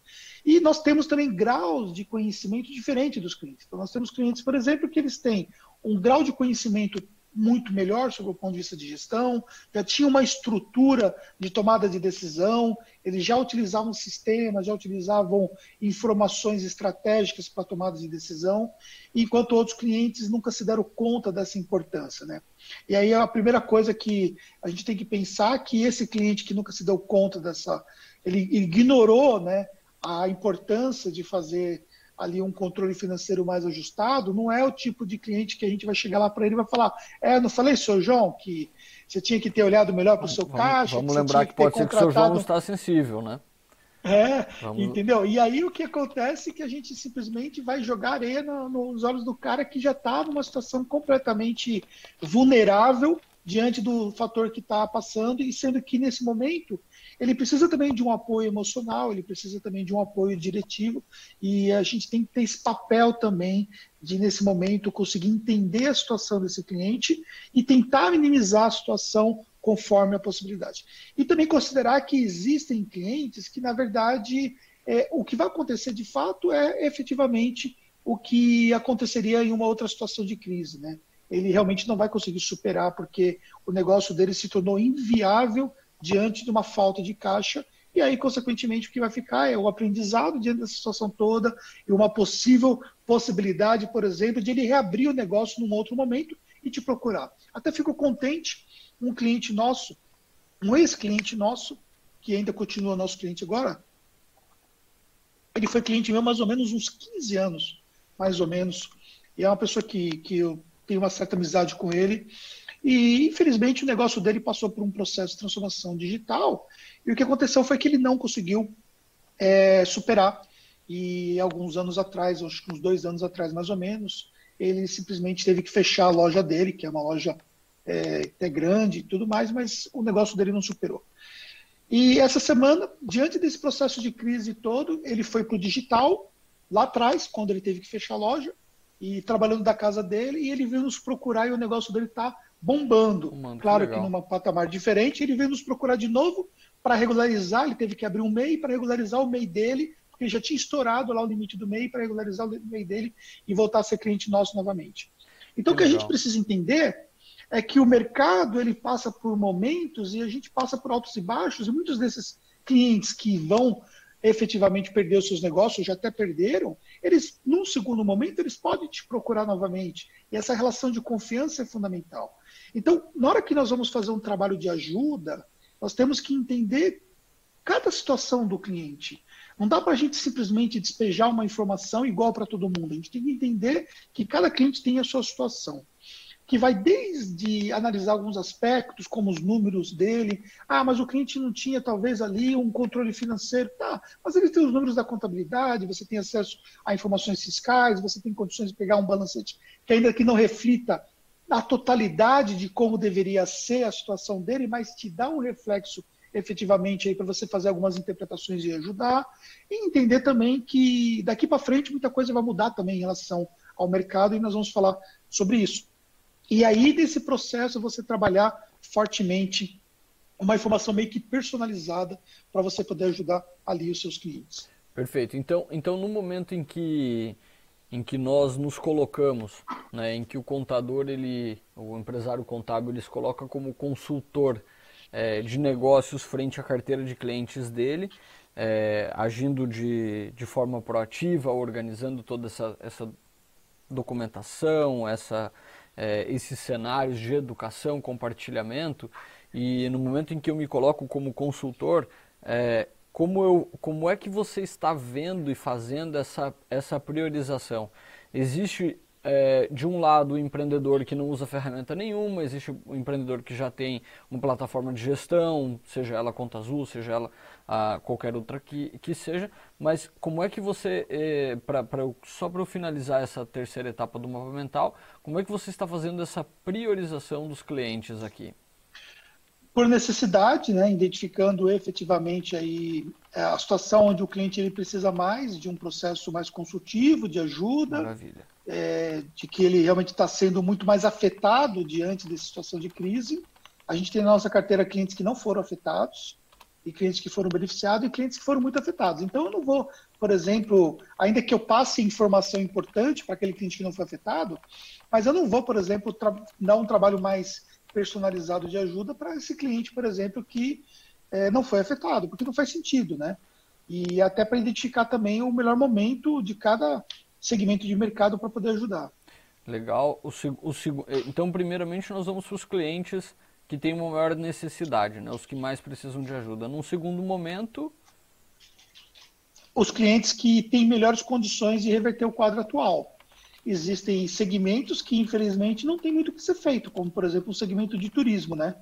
E nós temos também graus de conhecimento diferente dos clientes. Então, nós temos clientes, por exemplo, que eles têm um grau de conhecimento muito melhor sobre o ponto de vista de gestão, já tinha uma estrutura de tomada de decisão, eles já utilizavam sistemas, já utilizavam informações estratégicas para tomada de decisão, enquanto outros clientes nunca se deram conta dessa importância. Né? E aí a primeira coisa que a gente tem que pensar é que esse cliente que nunca se deu conta dessa, ele ignorou né, a importância de fazer ali um controle financeiro mais ajustado, não é o tipo de cliente que a gente vai chegar lá para ele e vai falar: É, não falei, senhor João, que você tinha que ter olhado melhor para o seu vamos, caixa. Vamos lembrar que, que pode ser que o seu João não está sensível, né? É, vamos... entendeu? E aí o que acontece é que a gente simplesmente vai jogar areia no, nos olhos do cara que já está numa situação completamente vulnerável diante do fator que está passando, e sendo que nesse momento ele precisa também de um apoio emocional, ele precisa também de um apoio diretivo, e a gente tem que ter esse papel também de, nesse momento, conseguir entender a situação desse cliente e tentar minimizar a situação conforme a possibilidade. E também considerar que existem clientes que, na verdade, é, o que vai acontecer de fato é efetivamente o que aconteceria em uma outra situação de crise, né? Ele realmente não vai conseguir superar porque o negócio dele se tornou inviável diante de uma falta de caixa. E aí, consequentemente, o que vai ficar é o aprendizado diante dessa situação toda e uma possível possibilidade, por exemplo, de ele reabrir o negócio num outro momento e te procurar. Até fico contente, um cliente nosso, um ex-cliente nosso, que ainda continua nosso cliente agora, ele foi cliente meu mais ou menos uns 15 anos, mais ou menos. E é uma pessoa que, que eu tenho uma certa amizade com ele. E, infelizmente, o negócio dele passou por um processo de transformação digital. E o que aconteceu foi que ele não conseguiu é, superar. E alguns anos atrás, acho que uns dois anos atrás mais ou menos, ele simplesmente teve que fechar a loja dele, que é uma loja é, até grande e tudo mais, mas o negócio dele não superou. E essa semana, diante desse processo de crise todo, ele foi para o digital, lá atrás, quando ele teve que fechar a loja, e trabalhando da casa dele, e ele veio nos procurar e o negócio dele está bombando. Mano, claro que, que numa patamar diferente, ele veio nos procurar de novo para regularizar, ele teve que abrir um MEI para regularizar o MEI dele, porque já tinha estourado lá o limite do MEI para regularizar o MEI dele e voltar a ser cliente nosso novamente. Então, que o que a gente precisa entender é que o mercado ele passa por momentos e a gente passa por altos e baixos, e muitos desses clientes que vão efetivamente perder os seus negócios, já até perderam, eles, num segundo momento, eles podem te procurar novamente. E essa relação de confiança é fundamental. Então, na hora que nós vamos fazer um trabalho de ajuda, nós temos que entender cada situação do cliente. Não dá para a gente simplesmente despejar uma informação igual para todo mundo. A gente tem que entender que cada cliente tem a sua situação. Que vai desde analisar alguns aspectos, como os números dele. Ah, mas o cliente não tinha talvez ali um controle financeiro. Tá, mas ele tem os números da contabilidade, você tem acesso a informações fiscais, você tem condições de pegar um balancete que ainda que não reflita a totalidade de como deveria ser a situação dele, mas te dá um reflexo efetivamente aí para você fazer algumas interpretações e ajudar e entender também que daqui para frente muita coisa vai mudar também em relação ao mercado e nós vamos falar sobre isso. E aí desse processo você trabalhar fortemente uma informação meio que personalizada para você poder ajudar ali os seus clientes. Perfeito. Então, então no momento em que em que nós nos colocamos, né, em que o contador ele, o empresário contábil ele se coloca como consultor é, de negócios frente à carteira de clientes dele, é, agindo de, de forma proativa, organizando toda essa, essa documentação, essa, é, esses cenários de educação, compartilhamento. E no momento em que eu me coloco como consultor, é, como, eu, como é que você está vendo e fazendo essa, essa priorização? Existe é, de um lado o empreendedor que não usa ferramenta nenhuma, existe o empreendedor que já tem uma plataforma de gestão, seja ela Conta Azul, seja ela a, qualquer outra que, que seja, mas como é que você, é, pra, pra, só para eu finalizar essa terceira etapa do mapa mental, como é que você está fazendo essa priorização dos clientes aqui? Por necessidade, né, identificando efetivamente aí é, a situação onde o cliente ele precisa mais de um processo mais consultivo, de ajuda. É, de que ele realmente está sendo muito mais afetado diante dessa situação de crise. A gente tem na nossa carteira clientes que não foram afetados, e clientes que foram beneficiados, e clientes que foram muito afetados. Então, eu não vou, por exemplo, ainda que eu passe informação importante para aquele cliente que não foi afetado, mas eu não vou, por exemplo, dar um trabalho mais personalizado de ajuda para esse cliente, por exemplo, que é, não foi afetado, porque não faz sentido, né? E até para identificar também o melhor momento de cada segmento de mercado para poder ajudar. Legal. O, o, eh, então, primeiramente, nós vamos para os clientes que têm uma maior necessidade, né? os que mais precisam de ajuda. Num segundo momento. Os clientes que têm melhores condições de reverter o quadro atual. Existem segmentos que, infelizmente, não tem muito o que ser feito, como, por exemplo, o segmento de turismo, né?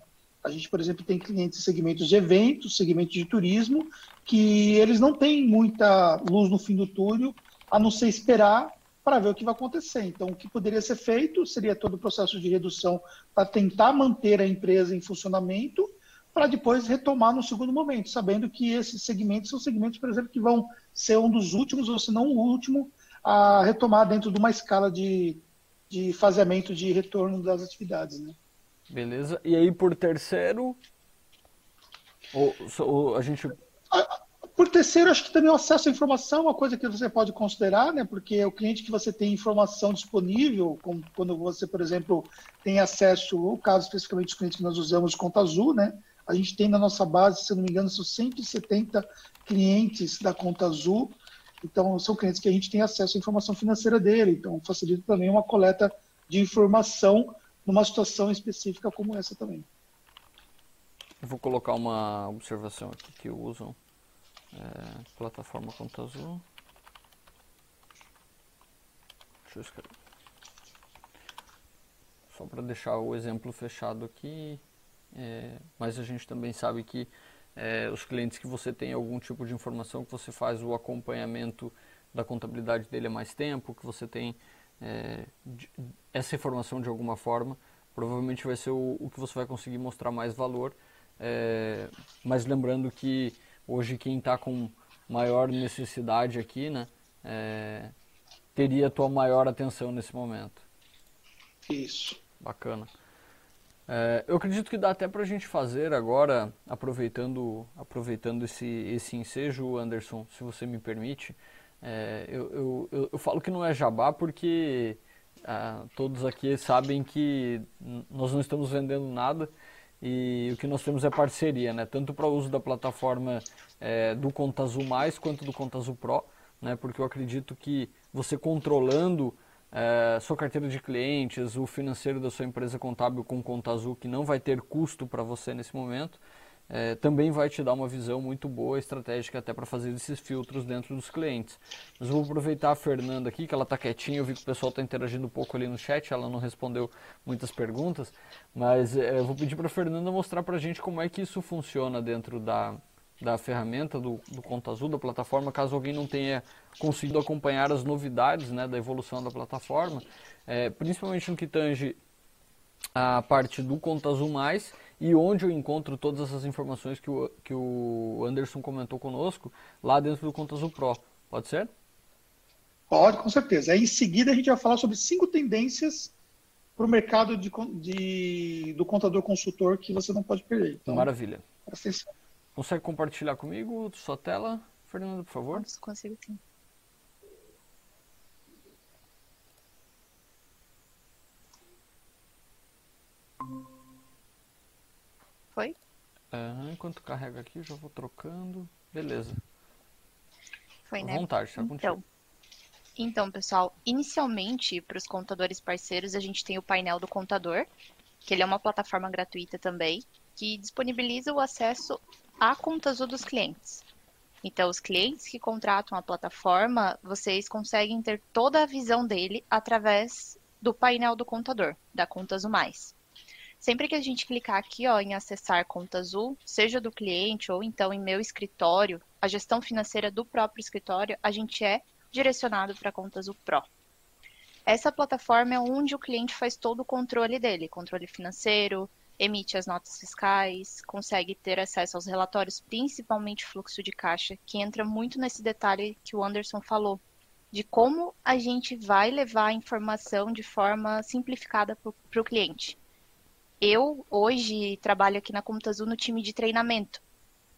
A gente, por exemplo, tem clientes em segmentos de eventos, segmentos de turismo, que eles não têm muita luz no fim do túnel a não ser esperar para ver o que vai acontecer. Então, o que poderia ser feito seria todo o processo de redução para tentar manter a empresa em funcionamento, para depois retomar no segundo momento, sabendo que esses segmentos são segmentos, por exemplo, que vão ser um dos últimos, ou se não o último, a retomar dentro de uma escala de, de faseamento de retorno das atividades. Né? Beleza. E aí, por terceiro, ou, ou a gente. Por terceiro, acho que também o acesso à informação é uma coisa que você pode considerar, né? Porque o cliente que você tem informação disponível, como quando você, por exemplo, tem acesso, o caso especificamente dos clientes que nós usamos Conta Azul, né? A gente tem na nossa base, se não me engano, são 170 clientes da Conta Azul. Então, são clientes que a gente tem acesso à informação financeira dele. Então, facilita também uma coleta de informação numa situação específica como essa também. Eu vou colocar uma observação aqui que usam é, plataforma Conta Azul. Deixa eu escrever. Só para deixar o exemplo fechado aqui. É, mas a gente também sabe que é, os clientes que você tem algum tipo de informação que você faz o acompanhamento da contabilidade dele há mais tempo, que você tem é, essa informação de alguma forma, provavelmente vai ser o, o que você vai conseguir mostrar mais valor. É, mas lembrando que hoje quem está com maior necessidade aqui, né, é, teria a tua maior atenção nesse momento. Isso. Bacana. É, eu acredito que dá até para a gente fazer agora, aproveitando, aproveitando esse, esse ensejo, Anderson, se você me permite. É, eu, eu, eu, falo que não é jabá porque ah, todos aqui sabem que nós não estamos vendendo nada e o que nós temos é parceria, né? tanto para o uso da plataforma é, do Conta Azul Mais quanto do Conta Azul Pro, né? porque eu acredito que você controlando é, sua carteira de clientes, o financeiro da sua empresa contábil com conta azul, que não vai ter custo para você nesse momento, é, também vai te dar uma visão muito boa, estratégica até para fazer esses filtros dentro dos clientes. Mas vou aproveitar a Fernanda aqui, que ela está quietinha, eu vi que o pessoal está interagindo um pouco ali no chat, ela não respondeu muitas perguntas, mas é, vou pedir para a Fernanda mostrar para a gente como é que isso funciona dentro da, da ferramenta do, do Conta Azul, da plataforma, caso alguém não tenha conseguido acompanhar as novidades né, da evolução da plataforma, é, principalmente no que tange a parte do Conta Azul Mais e onde eu encontro todas essas informações que o, que o Anderson comentou conosco, lá dentro do Conta Azul Pro. Pode ser? Pode, com certeza. Aí, em seguida, a gente vai falar sobre cinco tendências para o mercado de, de, do contador consultor que você não pode perder. Então, Maravilha. Presta atenção. Consegue compartilhar comigo sua tela, Fernanda, por favor? Consigo sim. Foi? Uhum, enquanto carrega aqui, já vou trocando. Beleza. Foi, né? Vontade, tá então, então, pessoal, inicialmente, para os contadores parceiros, a gente tem o painel do contador, que ele é uma plataforma gratuita também, que disponibiliza o acesso a conta azul dos clientes. Então, os clientes que contratam a plataforma, vocês conseguem ter toda a visão dele através do painel do contador, da Conta Azul Mais. Sempre que a gente clicar aqui ó, em acessar Conta Azul, seja do cliente ou então em meu escritório, a gestão financeira do próprio escritório, a gente é direcionado para a Conta Azul Pro. Essa plataforma é onde o cliente faz todo o controle dele, controle financeiro, emite as notas fiscais, consegue ter acesso aos relatórios, principalmente fluxo de caixa, que entra muito nesse detalhe que o Anderson falou, de como a gente vai levar a informação de forma simplificada para o cliente. Eu, hoje, trabalho aqui na Conta Azul no time de treinamento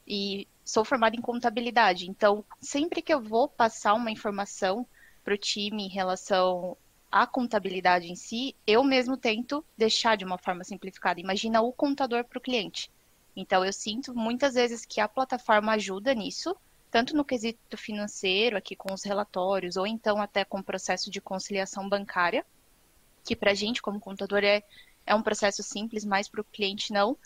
e sou formada em contabilidade, então, sempre que eu vou passar uma informação para o time em relação a contabilidade em si, eu mesmo tento deixar de uma forma simplificada. Imagina o contador para o cliente. Então, eu sinto muitas vezes que a plataforma ajuda nisso, tanto no quesito financeiro, aqui com os relatórios, ou então até com o processo de conciliação bancária, que para a gente, como contador, é, é um processo simples, mas para o cliente não,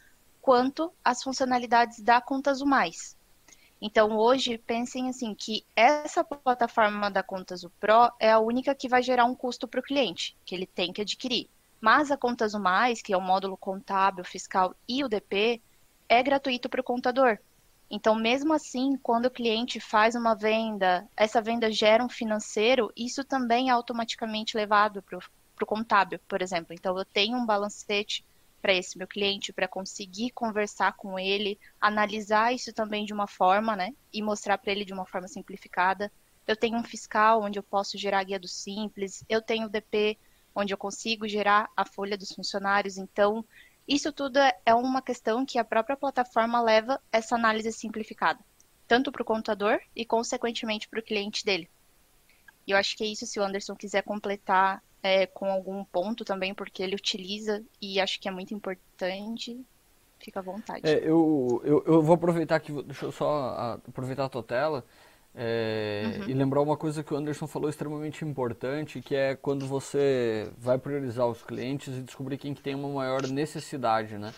quanto as funcionalidades da Contas Mais. Então, hoje, pensem assim, que essa plataforma da Contas Pro é a única que vai gerar um custo para o cliente, que ele tem que adquirir. Mas a Contas Mais, que é o módulo contábil, fiscal e o DP, é gratuito para o contador. Então, mesmo assim, quando o cliente faz uma venda, essa venda gera um financeiro, isso também é automaticamente levado para o contábil, por exemplo. Então, eu tenho um balancete para esse meu cliente, para conseguir conversar com ele, analisar isso também de uma forma, né? E mostrar para ele de uma forma simplificada. Eu tenho um fiscal onde eu posso gerar a guia do simples, eu tenho o DP onde eu consigo gerar a folha dos funcionários. Então, isso tudo é uma questão que a própria plataforma leva essa análise simplificada, tanto para o contador e, consequentemente, para o cliente dele. E eu acho que é isso, se o Anderson quiser completar é, com algum ponto também, porque ele utiliza e acho que é muito importante. Fica à vontade. É, eu, eu, eu, vou aproveitar aqui, deixa eu só aproveitar a tua tela é, uhum. e lembrar uma coisa que o Anderson falou extremamente importante, que é quando você vai priorizar os clientes e descobrir quem que tem uma maior necessidade, né?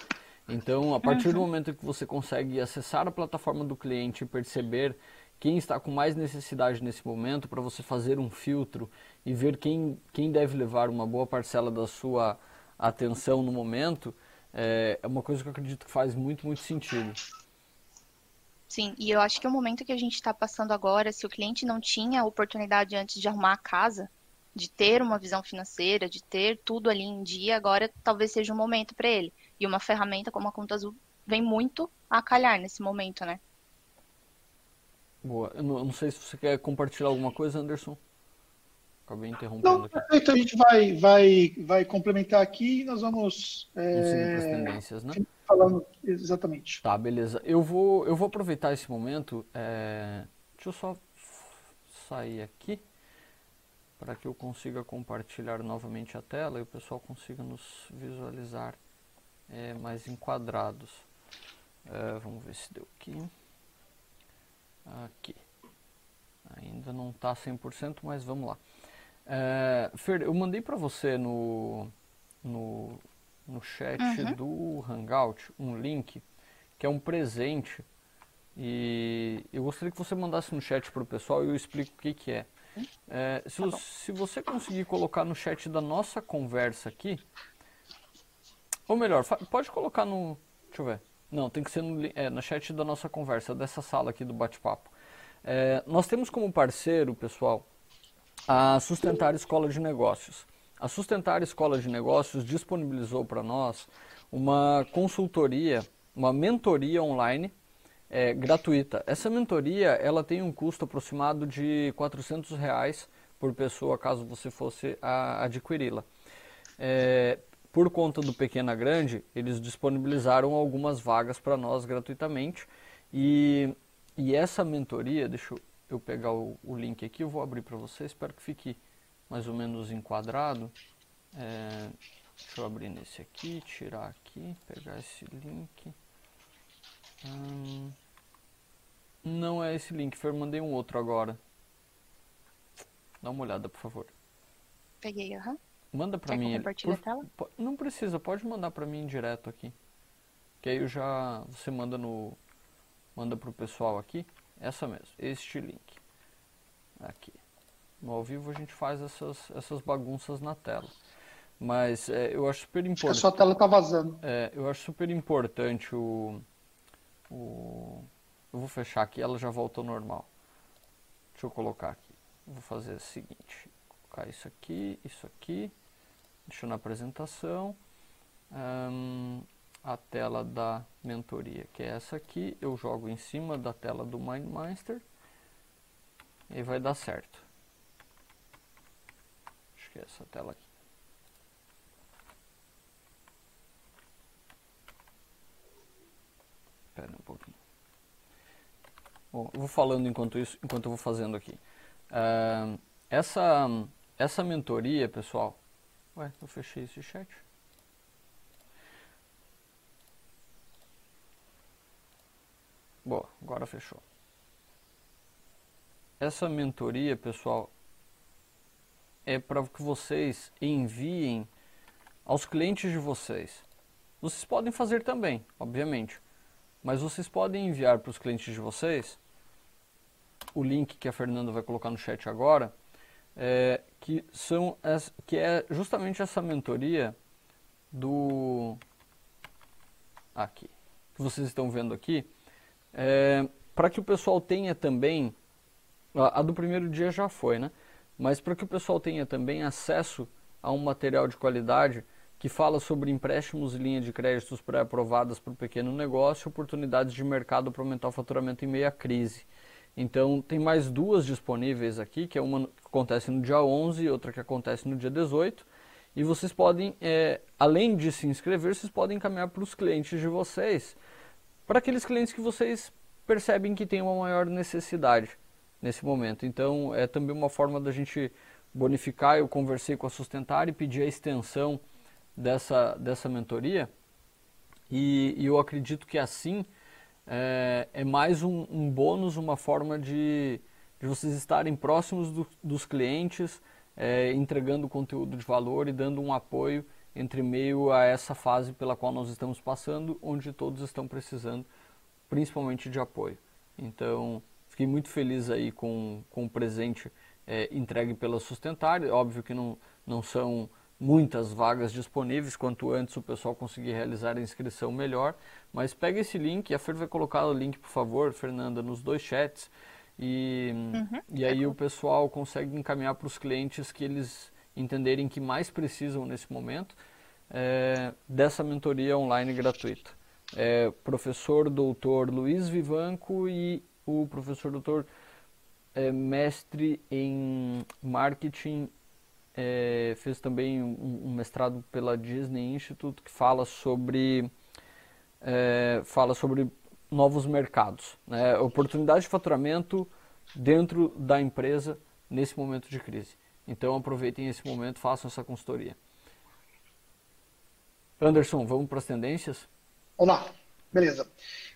Então, a partir uhum. do momento que você consegue acessar a plataforma do cliente e perceber quem está com mais necessidade nesse momento para você fazer um filtro e ver quem, quem deve levar uma boa parcela da sua atenção no momento, é, é uma coisa que eu acredito que faz muito, muito sentido. Sim, e eu acho que o momento que a gente está passando agora, se o cliente não tinha oportunidade antes de arrumar a casa, de ter uma visão financeira, de ter tudo ali em dia, agora talvez seja um momento para ele. E uma ferramenta como a Conta Azul vem muito a calhar nesse momento, né? Boa. Eu não, eu não sei se você quer compartilhar alguma coisa, Anderson. Acabei interrompendo não, aqui. Perfeito, a gente vai, vai, vai complementar aqui e nós vamos. É, tendências, né? Falando exatamente. Tá, beleza. Eu vou, eu vou aproveitar esse momento. É... Deixa eu só sair aqui para que eu consiga compartilhar novamente a tela e o pessoal consiga nos visualizar é, mais enquadrados. É, vamos ver se deu aqui. Aqui. Ainda não está 100%, mas vamos lá. É, Fer, eu mandei para você no, no, no chat uhum. do Hangout um link que é um presente e eu gostaria que você mandasse no chat para o pessoal e eu explico o que, que é. é se, tá se você conseguir colocar no chat da nossa conversa aqui, ou melhor, pode colocar no. Deixa eu ver. Não, tem que ser no, é, no chat da nossa conversa, dessa sala aqui do bate-papo. É, nós temos como parceiro, pessoal, a Sustentar Escola de Negócios. A Sustentar Escola de Negócios disponibilizou para nós uma consultoria, uma mentoria online é, gratuita. Essa mentoria ela tem um custo aproximado de 400 reais por pessoa, caso você fosse adquiri-la. É, por conta do Pequena Grande, eles disponibilizaram algumas vagas para nós gratuitamente e, e essa mentoria, deixa eu eu pegar o, o link aqui, eu vou abrir para você, espero que fique mais ou menos enquadrado. É, deixa eu abrir nesse aqui, tirar aqui, pegar esse link. Hum, não é esse link, Fer, mandei um outro agora. Dá uma olhada, por favor. Peguei, aham. Uhum. Manda para mim. Compartilha por, a tela? Não precisa, pode mandar para mim direto aqui. Que aí eu já você manda no manda pro pessoal aqui. Essa mesmo, este link. Aqui. No ao vivo a gente faz essas, essas bagunças na tela. Mas é, eu acho super importante. Acho a sua tela está vazando. É, eu acho super importante o, o. Eu vou fechar aqui, ela já voltou ao normal. Deixa eu colocar aqui. Vou fazer o seguinte: colocar isso aqui, isso aqui. Deixa na apresentação. Um, a tela da mentoria, que é essa aqui, eu jogo em cima da tela do MindMaster e vai dar certo. Acho que é essa tela aqui. Espera um pouquinho. Bom, eu vou falando enquanto isso, enquanto eu vou fazendo aqui. Uh, essa, essa mentoria, pessoal. Ué, eu fechei esse chat. Boa, agora fechou. Essa mentoria, pessoal, é para que vocês enviem aos clientes de vocês. Vocês podem fazer também, obviamente, mas vocês podem enviar para os clientes de vocês o link que a Fernanda vai colocar no chat agora, é, que, são, que é justamente essa mentoria do aqui que vocês estão vendo aqui é, para que o pessoal tenha também, a, a do primeiro dia já foi, né? Mas para que o pessoal tenha também acesso a um material de qualidade que fala sobre empréstimos e linhas de créditos pré-aprovadas para o pequeno negócio, oportunidades de mercado para aumentar o faturamento em meio à crise. Então, tem mais duas disponíveis aqui, que é uma que acontece no dia 11 e outra que acontece no dia 18. E vocês podem, é, além de se inscrever, vocês podem encaminhar para os clientes de vocês para aqueles clientes que vocês percebem que tem uma maior necessidade nesse momento. Então, é também uma forma da gente bonificar. Eu conversei com a Sustentar e pedi a extensão dessa, dessa mentoria. E, e eu acredito que assim é, é mais um, um, bônus, uma forma de, de vocês estarem próximos do, dos clientes, é, entregando conteúdo de valor e dando um apoio entre meio a essa fase pela qual nós estamos passando, onde todos estão precisando principalmente de apoio. Então, fiquei muito feliz aí com, com o presente é, entregue pela Sustentar. Óbvio que não, não são muitas vagas disponíveis, quanto antes o pessoal conseguir realizar a inscrição melhor, mas pega esse link, a Fer vai colocar o link, por favor, Fernanda, nos dois chats, e, uhum, e aí é o pessoal consegue encaminhar para os clientes que eles entenderem que mais precisam nesse momento é, dessa mentoria online gratuita. É, professor doutor Luiz Vivanco e o professor doutor é, mestre em marketing, é, fez também um, um, mestrado pela Disney Institute que fala sobre é, fala sobre novos mercados, né? oportunidade de faturamento dentro da empresa nesse momento de crise. Então aproveitem esse momento, façam essa consultoria. Anderson, vamos para as tendências? Vamos lá, beleza.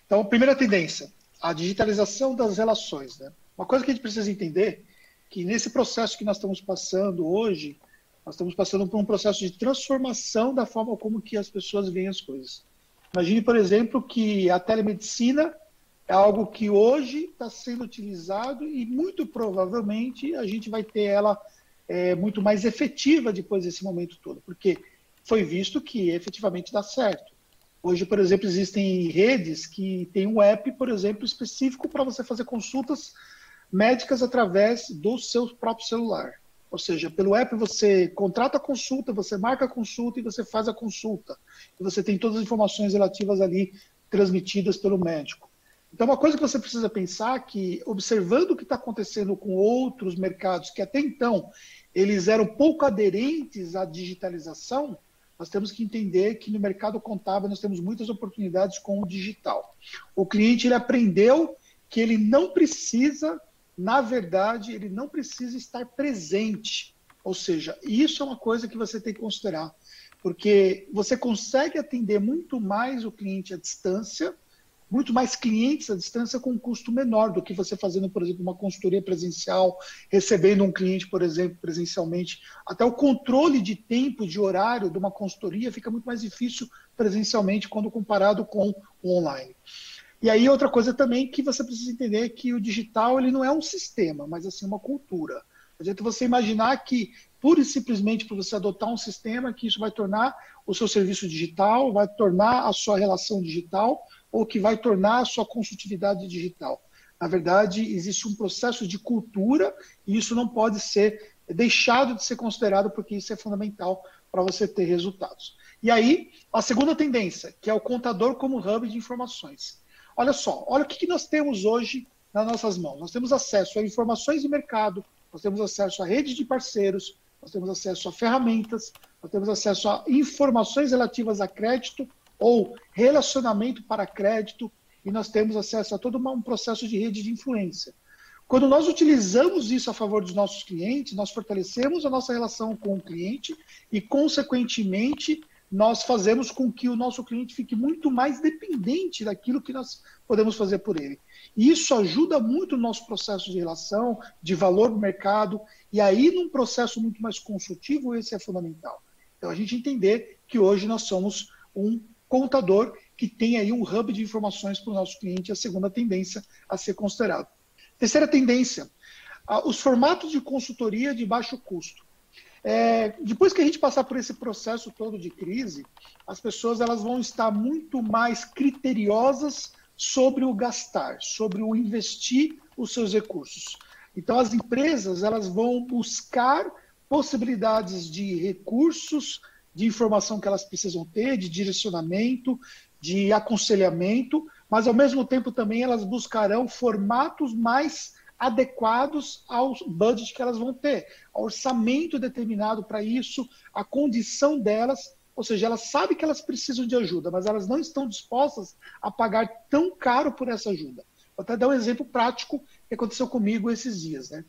Então, primeira tendência, a digitalização das relações. Né? Uma coisa que a gente precisa entender que nesse processo que nós estamos passando hoje, nós estamos passando por um processo de transformação da forma como que as pessoas veem as coisas. Imagine, por exemplo, que a telemedicina é algo que hoje está sendo utilizado e muito provavelmente a gente vai ter ela é, muito mais efetiva depois desse momento todo, porque foi visto que efetivamente dá certo. Hoje, por exemplo, existem redes que têm um app, por exemplo, específico para você fazer consultas médicas através do seu próprio celular. Ou seja, pelo app você contrata a consulta, você marca a consulta e você faz a consulta. E você tem todas as informações relativas ali transmitidas pelo médico. Então, uma coisa que você precisa pensar é que, observando o que está acontecendo com outros mercados que até então eles eram pouco aderentes à digitalização, nós temos que entender que no mercado contábil nós temos muitas oportunidades com o digital. O cliente ele aprendeu que ele não precisa na verdade, ele não precisa estar presente. Ou seja, isso é uma coisa que você tem que considerar, porque você consegue atender muito mais o cliente à distância, muito mais clientes à distância com um custo menor do que você fazendo, por exemplo, uma consultoria presencial, recebendo um cliente, por exemplo, presencialmente. Até o controle de tempo, de horário de uma consultoria fica muito mais difícil presencialmente quando comparado com o online. E aí outra coisa também que você precisa entender é que o digital ele não é um sistema, mas assim uma cultura. Não adianta você imaginar que pura e simplesmente por você adotar um sistema que isso vai tornar o seu serviço digital, vai tornar a sua relação digital ou que vai tornar a sua consultividade digital. Na verdade, existe um processo de cultura e isso não pode ser deixado de ser considerado porque isso é fundamental para você ter resultados. E aí, a segunda tendência, que é o contador como hub de informações. Olha só, olha o que, nós temos hoje nas nossas mãos. Nós temos acesso a informações de mercado, nós temos acesso a rede de parceiros, nós temos acesso a ferramentas, nós temos acesso a informações relativas a crédito ou relacionamento para crédito, e nós temos acesso a todo um processo de rede de influência. Quando nós utilizamos isso a favor dos nossos clientes, nós fortalecemos a nossa relação com o cliente e, consequentemente, nós fazemos com que o nosso cliente fique muito mais dependente daquilo que nós podemos fazer por ele. E isso ajuda muito no nosso processo de relação, de valor do mercado, e aí num processo muito mais consultivo, esse é fundamental. Então a gente entender que hoje nós somos um contador que tem aí um hub de informações para o nosso cliente, a segunda tendência a ser considerado. Terceira tendência, os formatos de consultoria de baixo custo. É, depois que a gente passar por esse processo todo de crise, as pessoas elas vão estar muito mais criteriosas sobre o gastar, sobre o investir os seus recursos. Então as empresas elas vão buscar possibilidades de recursos, de informação que elas precisam ter, de direcionamento, de aconselhamento, mas ao mesmo tempo também elas buscarão formatos mais adequados ao budget que elas vão ter, ao orçamento determinado para isso, a condição delas, ou seja, elas sabem que elas precisam de ajuda, mas elas não estão dispostas a pagar tão caro por essa ajuda. Vou até dar um exemplo prático que aconteceu comigo esses dias. Né?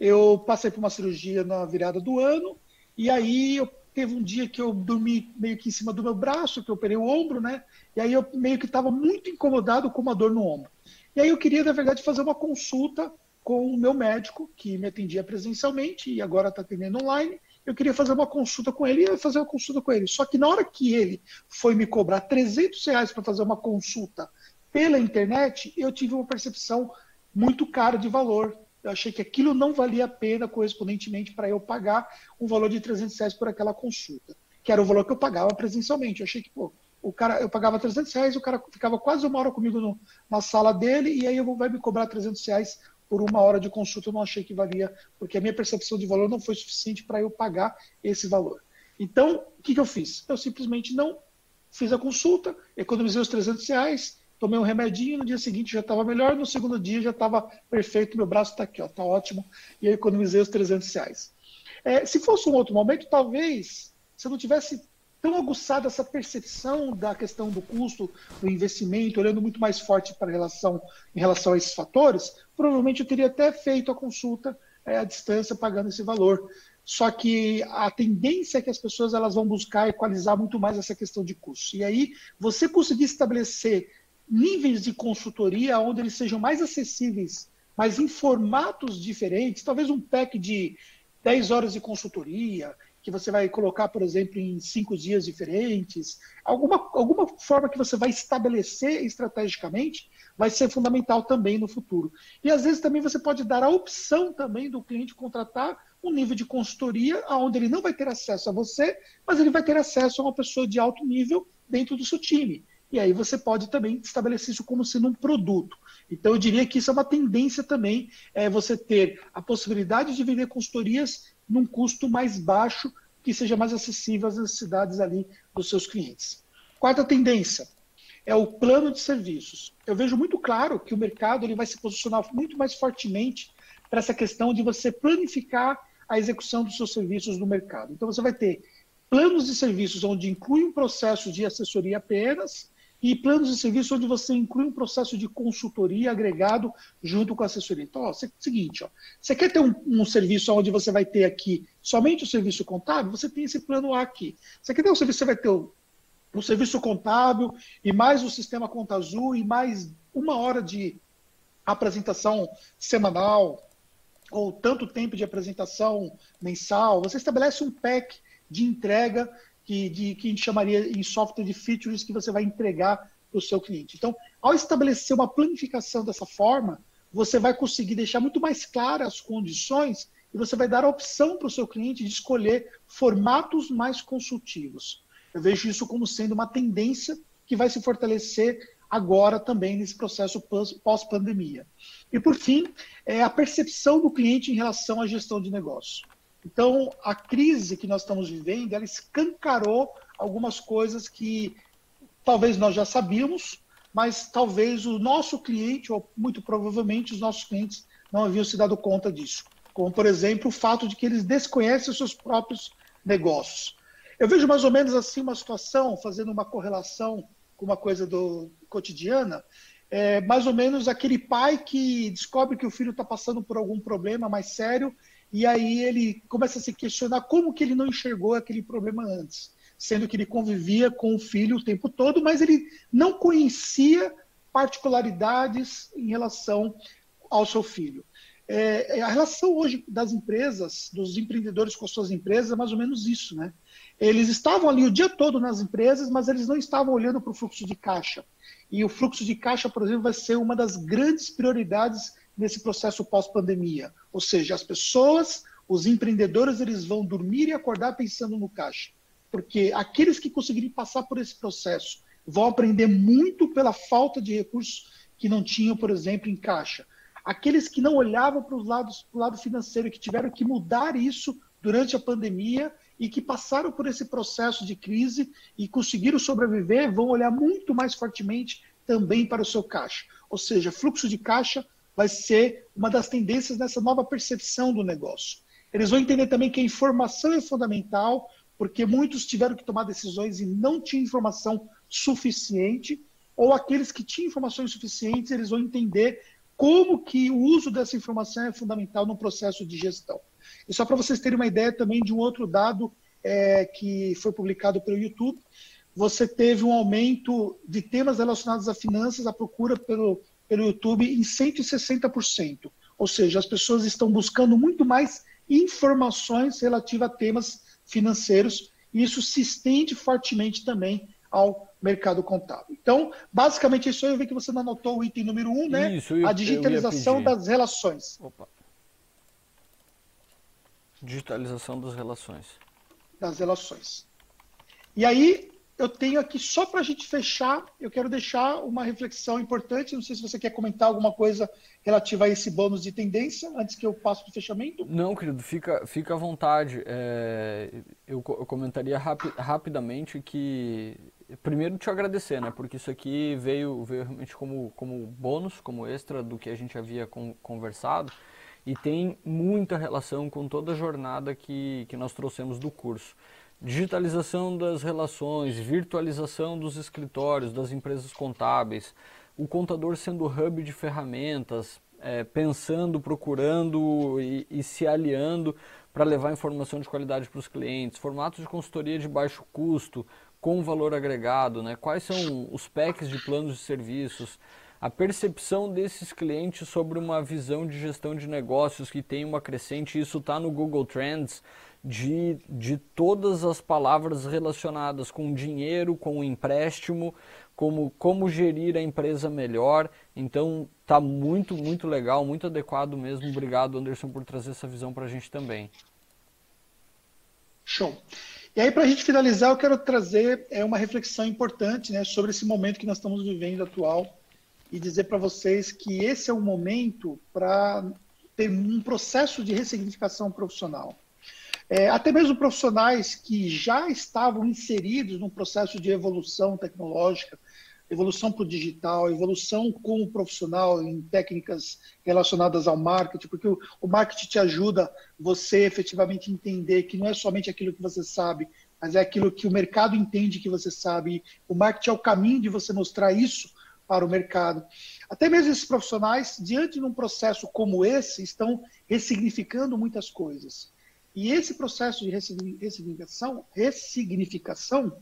Eu passei por uma cirurgia na virada do ano, e aí eu teve um dia que eu dormi meio que em cima do meu braço, que eu operei o ombro, né? E aí eu meio que estava muito incomodado com uma dor no ombro. E aí eu queria, na verdade, fazer uma consulta com o meu médico, que me atendia presencialmente e agora está atendendo online. Eu queria fazer uma consulta com ele e fazer uma consulta com ele. Só que na hora que ele foi me cobrar 300 reais para fazer uma consulta pela internet, eu tive uma percepção muito cara de valor. Eu achei que aquilo não valia a pena correspondentemente para eu pagar um valor de 300 reais por aquela consulta, que era o valor que eu pagava presencialmente. Eu achei que, pô, o cara, eu pagava 300 reais, o cara ficava quase uma hora comigo no, na sala dele, e aí eu vou, vai me cobrar 300 reais por uma hora de consulta eu não achei que valia, porque a minha percepção de valor não foi suficiente para eu pagar esse valor. Então, o que, que eu fiz? Eu simplesmente não fiz a consulta, economizei os 300 reais, tomei um remedinho, no dia seguinte já estava melhor, no segundo dia já estava perfeito, meu braço está aqui, está ótimo, e eu economizei os 300 reais. É, se fosse um outro momento, talvez, se eu não tivesse tão aguçada essa percepção da questão do custo, do investimento, olhando muito mais forte para relação, em relação a esses fatores, provavelmente eu teria até feito a consulta é, à distância, pagando esse valor. Só que a tendência é que as pessoas elas vão buscar equalizar muito mais essa questão de custo. E aí, você conseguir estabelecer níveis de consultoria onde eles sejam mais acessíveis, mas em formatos diferentes, talvez um pack de 10 horas de consultoria, que você vai colocar, por exemplo, em cinco dias diferentes, alguma, alguma forma que você vai estabelecer estrategicamente vai ser fundamental também no futuro. E às vezes também você pode dar a opção também do cliente contratar um nível de consultoria onde ele não vai ter acesso a você, mas ele vai ter acesso a uma pessoa de alto nível dentro do seu time. E aí você pode também estabelecer isso como sendo um produto. Então eu diria que isso é uma tendência também, é você ter a possibilidade de vender consultorias num custo mais baixo, que seja mais acessível às necessidades ali dos seus clientes. Quarta tendência é o plano de serviços. Eu vejo muito claro que o mercado ele vai se posicionar muito mais fortemente para essa questão de você planificar a execução dos seus serviços no mercado. Então você vai ter planos de serviços onde inclui um processo de assessoria apenas e planos de serviço onde você inclui um processo de consultoria agregado junto com a assessoria. Então, ó, seguinte, ó, você quer ter um, um, serviço onde você vai ter aqui somente o serviço contábil, você tem esse plano A aqui. Você quer ter um serviço, você vai ter o, o serviço contábil e mais o sistema Conta Azul e mais uma hora de apresentação semanal ou tanto tempo de apresentação mensal. Você estabelece um pack de entrega que, de, que a gente chamaria em software de features que você vai entregar para o seu cliente. Então, ao estabelecer uma planificação dessa forma, você vai conseguir deixar muito mais claras as condições e você vai dar a opção para o seu cliente de escolher formatos mais consultivos. Eu vejo isso como sendo uma tendência que vai se fortalecer agora também nesse processo pós-pandemia. E por fim, é a percepção do cliente em relação à gestão de negócio. Então, a crise que nós estamos vivendo, ela escancarou algumas coisas que talvez nós já sabíamos, mas talvez o nosso cliente, ou muito provavelmente os nossos clientes, não haviam se dado conta disso. Como, por exemplo, o fato de que eles desconhecem os seus próprios negócios. Eu vejo mais ou menos assim uma situação, fazendo uma correlação com uma coisa do cotidiana, é mais ou menos aquele pai que descobre que o filho está passando por algum problema mais sério e aí ele começa a se questionar como que ele não enxergou aquele problema antes, sendo que ele convivia com o filho o tempo todo, mas ele não conhecia particularidades em relação ao seu filho. É, a relação hoje das empresas, dos empreendedores com suas empresas, é mais ou menos isso, né? Eles estavam ali o dia todo nas empresas, mas eles não estavam olhando para o fluxo de caixa. E o fluxo de caixa, por exemplo, vai ser uma das grandes prioridades nesse processo pós-pandemia. Ou seja, as pessoas, os empreendedores, eles vão dormir e acordar pensando no caixa. Porque aqueles que conseguirem passar por esse processo vão aprender muito pela falta de recursos que não tinham, por exemplo, em caixa. Aqueles que não olhavam para os lados, para o lado financeiro, que tiveram que mudar isso durante a pandemia e que passaram por esse processo de crise e conseguiram sobreviver, vão olhar muito mais fortemente também para o seu caixa. Ou seja, fluxo de caixa vai ser uma das tendências nessa nova percepção do negócio. Eles vão entender também que a informação é fundamental, porque muitos tiveram que tomar decisões e não tinham informação suficiente, ou aqueles que tinham informações suficientes, eles vão entender como que o uso dessa informação é fundamental no processo de gestão. E só para vocês terem uma ideia também de um outro dado é, que foi publicado pelo YouTube, você teve um aumento de temas relacionados a finanças, a procura pelo, pelo YouTube em 160%. Ou seja, as pessoas estão buscando muito mais informações relativas a temas financeiros e isso se estende fortemente também ao mercado contábil. Então, basicamente, isso aí eu vi que você não anotou o item número um, né? Isso, eu, a digitalização das relações. Opa. Digitalização das relações. Das relações. E aí, eu tenho aqui, só para a gente fechar, eu quero deixar uma reflexão importante. Não sei se você quer comentar alguma coisa relativa a esse bônus de tendência, antes que eu passe para o fechamento. Não, querido, fica, fica à vontade. É, eu, eu, comentaria rapi, rapidamente que, primeiro, te agradecer, né? Porque isso aqui veio, veio realmente como, como bônus, como extra do que a gente havia com, conversado e tem muita relação com toda a jornada que, que nós trouxemos do curso digitalização das relações, virtualização dos escritórios, das empresas contábeis, o contador sendo hub de ferramentas, é, pensando, procurando e, e se aliando para levar informação de qualidade para os clientes, formatos de consultoria de baixo custo, com valor agregado, né? quais são os packs de planos de serviços, a percepção desses clientes sobre uma visão de gestão de negócios que tem uma crescente, isso está no Google Trends, de, de todas as palavras relacionadas com dinheiro, com empréstimo, como, como gerir a empresa melhor. Então tá muito, muito legal, muito adequado mesmo. Obrigado, Anderson, por trazer essa visão para a gente também. Show. E aí, para a gente finalizar, eu quero trazer é, uma reflexão importante né, sobre esse momento que nós estamos vivendo atual e dizer para vocês que esse é um momento para ter um processo de ressignificação profissional. É, até mesmo profissionais que já estavam inseridos num processo de evolução tecnológica, evolução para o digital, evolução como profissional em técnicas relacionadas ao marketing, porque o, o marketing te ajuda você efetivamente entender que não é somente aquilo que você sabe, mas é aquilo que o mercado entende que você sabe. O marketing é o caminho de você mostrar isso para o mercado. Até mesmo esses profissionais, diante de um processo como esse, estão ressignificando muitas coisas. E esse processo de ressignificação, ressignificação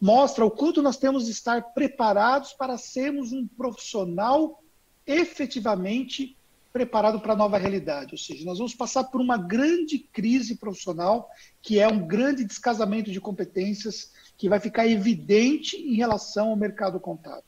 mostra o quanto nós temos de estar preparados para sermos um profissional efetivamente preparado para a nova realidade. Ou seja, nós vamos passar por uma grande crise profissional, que é um grande descasamento de competências que vai ficar evidente em relação ao mercado contábil.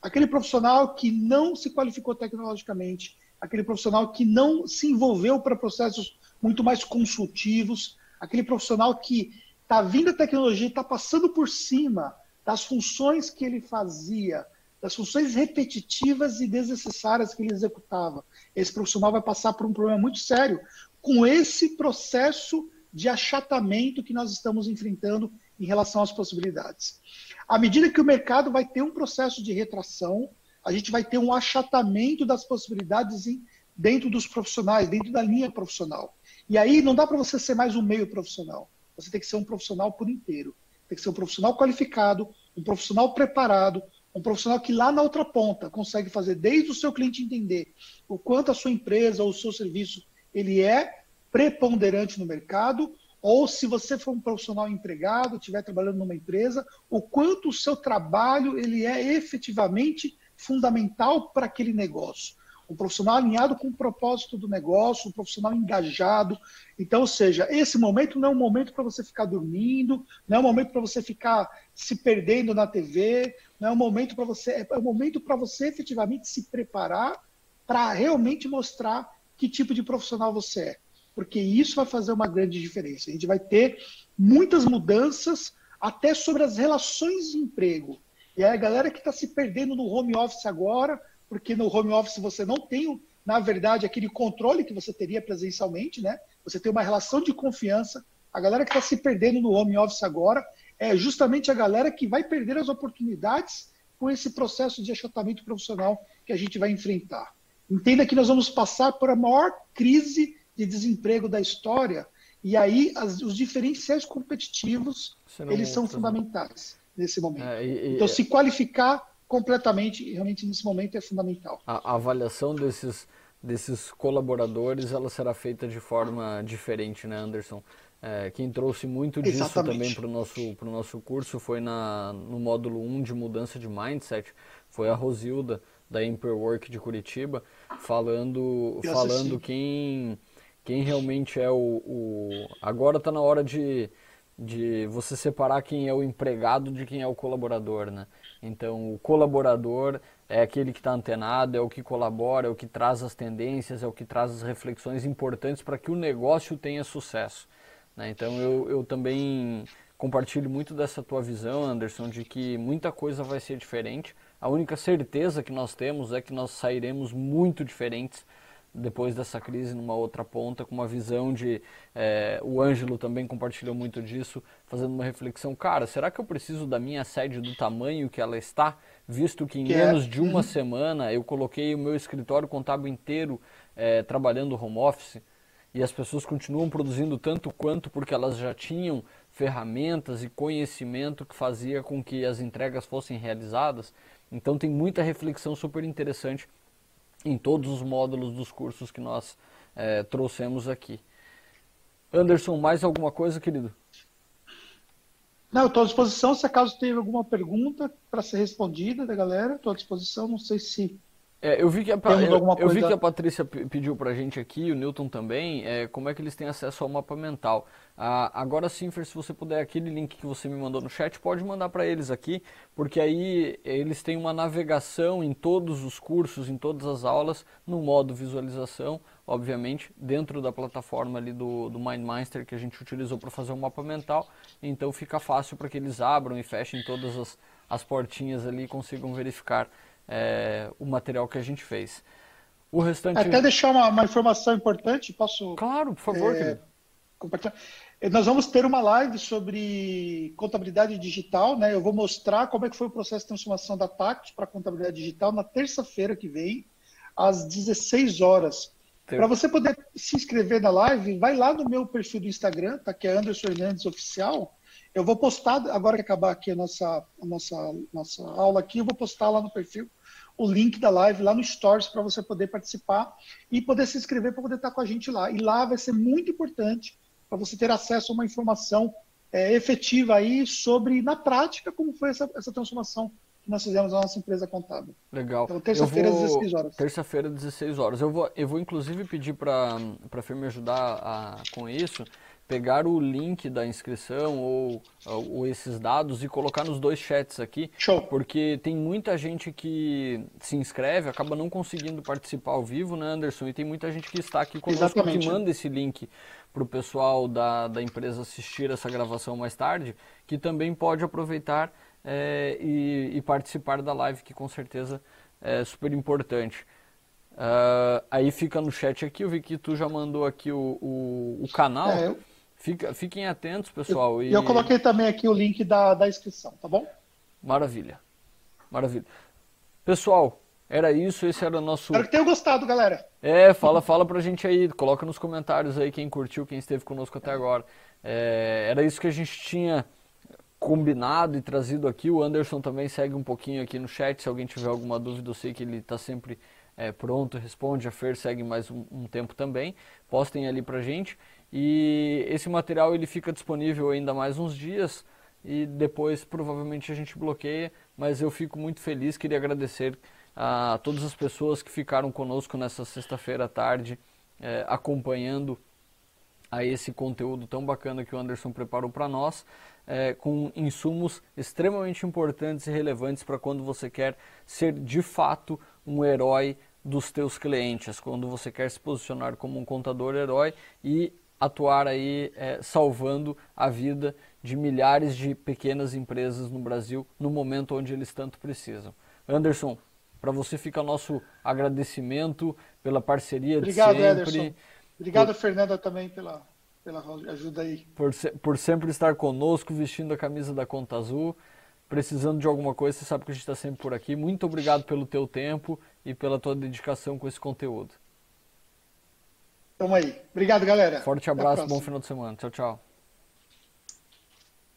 Aquele profissional que não se qualificou tecnologicamente, aquele profissional que não se envolveu para processos muito mais consultivos, aquele profissional que está vindo a tecnologia e está passando por cima das funções que ele fazia, das funções repetitivas e desnecessárias que ele executava. Esse profissional vai passar por um problema muito sério com esse processo de achatamento que nós estamos enfrentando em relação às possibilidades. À medida que o mercado vai ter um processo de retração, a gente vai ter um achatamento das possibilidades dentro dos profissionais, dentro da linha profissional. E aí não dá para você ser mais um meio profissional. Você tem que ser um profissional por inteiro. Tem que ser um profissional qualificado, um profissional preparado, um profissional que lá na outra ponta consegue fazer desde o seu cliente entender o quanto a sua empresa ou o seu serviço ele é preponderante no mercado, ou se você for um profissional empregado, estiver trabalhando numa empresa, o quanto o seu trabalho ele é efetivamente fundamental para aquele negócio um profissional alinhado com o propósito do negócio, um profissional engajado. Então, ou seja, esse momento não é um momento para você ficar dormindo, não é um momento para você ficar se perdendo na TV, não é um momento para você, é um momento para você efetivamente se preparar para realmente mostrar que tipo de profissional você é. Porque isso vai fazer uma grande diferença. A gente vai ter muitas mudanças até sobre as relações de emprego. E aí a galera que está se perdendo no home office agora, porque no home office você não tem, na verdade, aquele controle que você teria presencialmente, né? Você tem uma relação de confiança. A galera que está se perdendo no home office agora é justamente a galera que vai perder as oportunidades com esse processo de achatamento profissional que a gente vai enfrentar. Entenda que nós vamos passar por a maior crise de desemprego da história e aí as, os diferenciais competitivos eles são fundamentais nesse momento. É, e, então, se qualificar completamente, realmente nesse momento é fundamental. A, a avaliação desses, desses colaboradores ela será feita de forma diferente, né, Anderson? É, quem trouxe muito disso Exatamente. também para o nosso, pro nosso curso foi na, no módulo 1 de mudança de mindset, foi a Rosilda, da Emperwork de Curitiba, falando, falando quem, quem realmente é o, o... Agora está na hora de, de você separar quem é o empregado de quem é o colaborador, né? Então, o colaborador é aquele que está antenado, é o que colabora, é o que traz as tendências, é o que traz as reflexões importantes para que o negócio tenha sucesso. Né? Então, eu, eu também compartilho muito dessa tua visão, Anderson, de que muita coisa vai ser diferente. A única certeza que nós temos é que nós sairemos muito diferentes depois dessa crise numa outra ponta, com uma visão de. É, o Ângelo também compartilhou muito disso, fazendo uma reflexão. Cara, será que eu preciso da minha sede do tamanho que ela está, visto que em que menos é? de uma uhum. semana eu coloquei o meu escritório contábil inteiro é, trabalhando home office e as pessoas continuam produzindo tanto quanto porque elas já tinham ferramentas e conhecimento que fazia com que as entregas fossem realizadas. Então tem muita reflexão super interessante em todos os módulos dos cursos que nós é, trouxemos aqui. Anderson, mais alguma coisa, querido? Não, estou à disposição. Se acaso teve alguma pergunta para ser respondida da galera, estou à disposição. Não sei se é, eu vi que a, eu, eu, vi que a Patrícia pediu para a gente aqui, o Newton também, é, como é que eles têm acesso ao mapa mental. Ah, agora sim, Fer, se você puder, aquele link que você me mandou no chat, pode mandar para eles aqui, porque aí eles têm uma navegação em todos os cursos, em todas as aulas, no modo visualização, obviamente, dentro da plataforma ali do, do MindMaster que a gente utilizou para fazer o mapa mental, então fica fácil para que eles abram e fechem todas as, as portinhas ali e consigam verificar é, o material que a gente fez. O restante. Até deixar uma, uma informação importante, posso. Claro, por favor, é, compartilhar. É, nós vamos ter uma live sobre contabilidade digital, né? Eu vou mostrar como é que foi o processo de transformação da Tactus para contabilidade digital na terça-feira que vem, às 16 horas. Para você poder se inscrever na live, vai lá no meu perfil do Instagram, tá? Que é Anderson Hernandes Oficial. Eu vou postar, agora que acabar aqui a nossa, a nossa, nossa aula aqui, eu vou postar lá no perfil o link da live lá no Stories para você poder participar e poder se inscrever para poder estar com a gente lá. E lá vai ser muito importante para você ter acesso a uma informação é, efetiva aí sobre, na prática, como foi essa, essa transformação que nós fizemos na nossa empresa contábil. Legal. Então, terça-feira, às 16 horas. Terça-feira, 16 horas. Eu vou, eu vou inclusive pedir para a Fer me ajudar a, com isso pegar o link da inscrição ou, ou, esses dados e colocar nos dois chats aqui. Show. Porque tem muita gente que se inscreve, acaba não conseguindo participar ao vivo, né, Anderson? E tem muita gente que está aqui conosco Exatamente. que manda esse link para o pessoal da, da empresa assistir essa gravação mais tarde, que também pode aproveitar é, e, e, participar da live, que com certeza é super importante. Uh, aí fica no chat aqui, eu vi que tu já mandou aqui o, o, o canal. É, eu Fica, fiquem atentos, pessoal. E eu, eu coloquei também aqui o link da, da inscrição, tá bom? Maravilha. Maravilha. Pessoal, era isso, esse era o nosso. Espero que tenham gostado, galera. É, fala, fala pra gente aí, coloca nos comentários aí quem curtiu, quem esteve conosco até agora. É, era isso que a gente tinha combinado e trazido aqui. O Anderson também segue um pouquinho aqui no chat. Se alguém tiver alguma dúvida, eu sei que ele está sempre é, pronto, responde. A Fer segue mais um, um tempo também. Postem ali pra gente. E esse material ele fica disponível ainda mais uns dias e depois provavelmente a gente bloqueia, mas eu fico muito feliz, queria agradecer a todas as pessoas que ficaram conosco nessa sexta-feira à tarde, é, acompanhando a esse conteúdo tão bacana que o Anderson preparou para nós, é, com insumos extremamente importantes e relevantes para quando você quer ser de fato um herói dos teus clientes, quando você quer se posicionar como um contador herói e atuar aí é, salvando a vida de milhares de pequenas empresas no Brasil no momento onde eles tanto precisam. Anderson, para você fica nosso agradecimento pela parceria Obrigado, de sempre. Ederson. Obrigado, por, Fernanda, também pela, pela ajuda aí. Por, por sempre estar conosco, vestindo a camisa da Conta Azul. Precisando de alguma coisa, você sabe que a gente está sempre por aqui. Muito obrigado pelo teu tempo e pela tua dedicação com esse conteúdo. Tamo aí. Obrigado, galera. Forte abraço, bom final de semana. Tchau, tchau.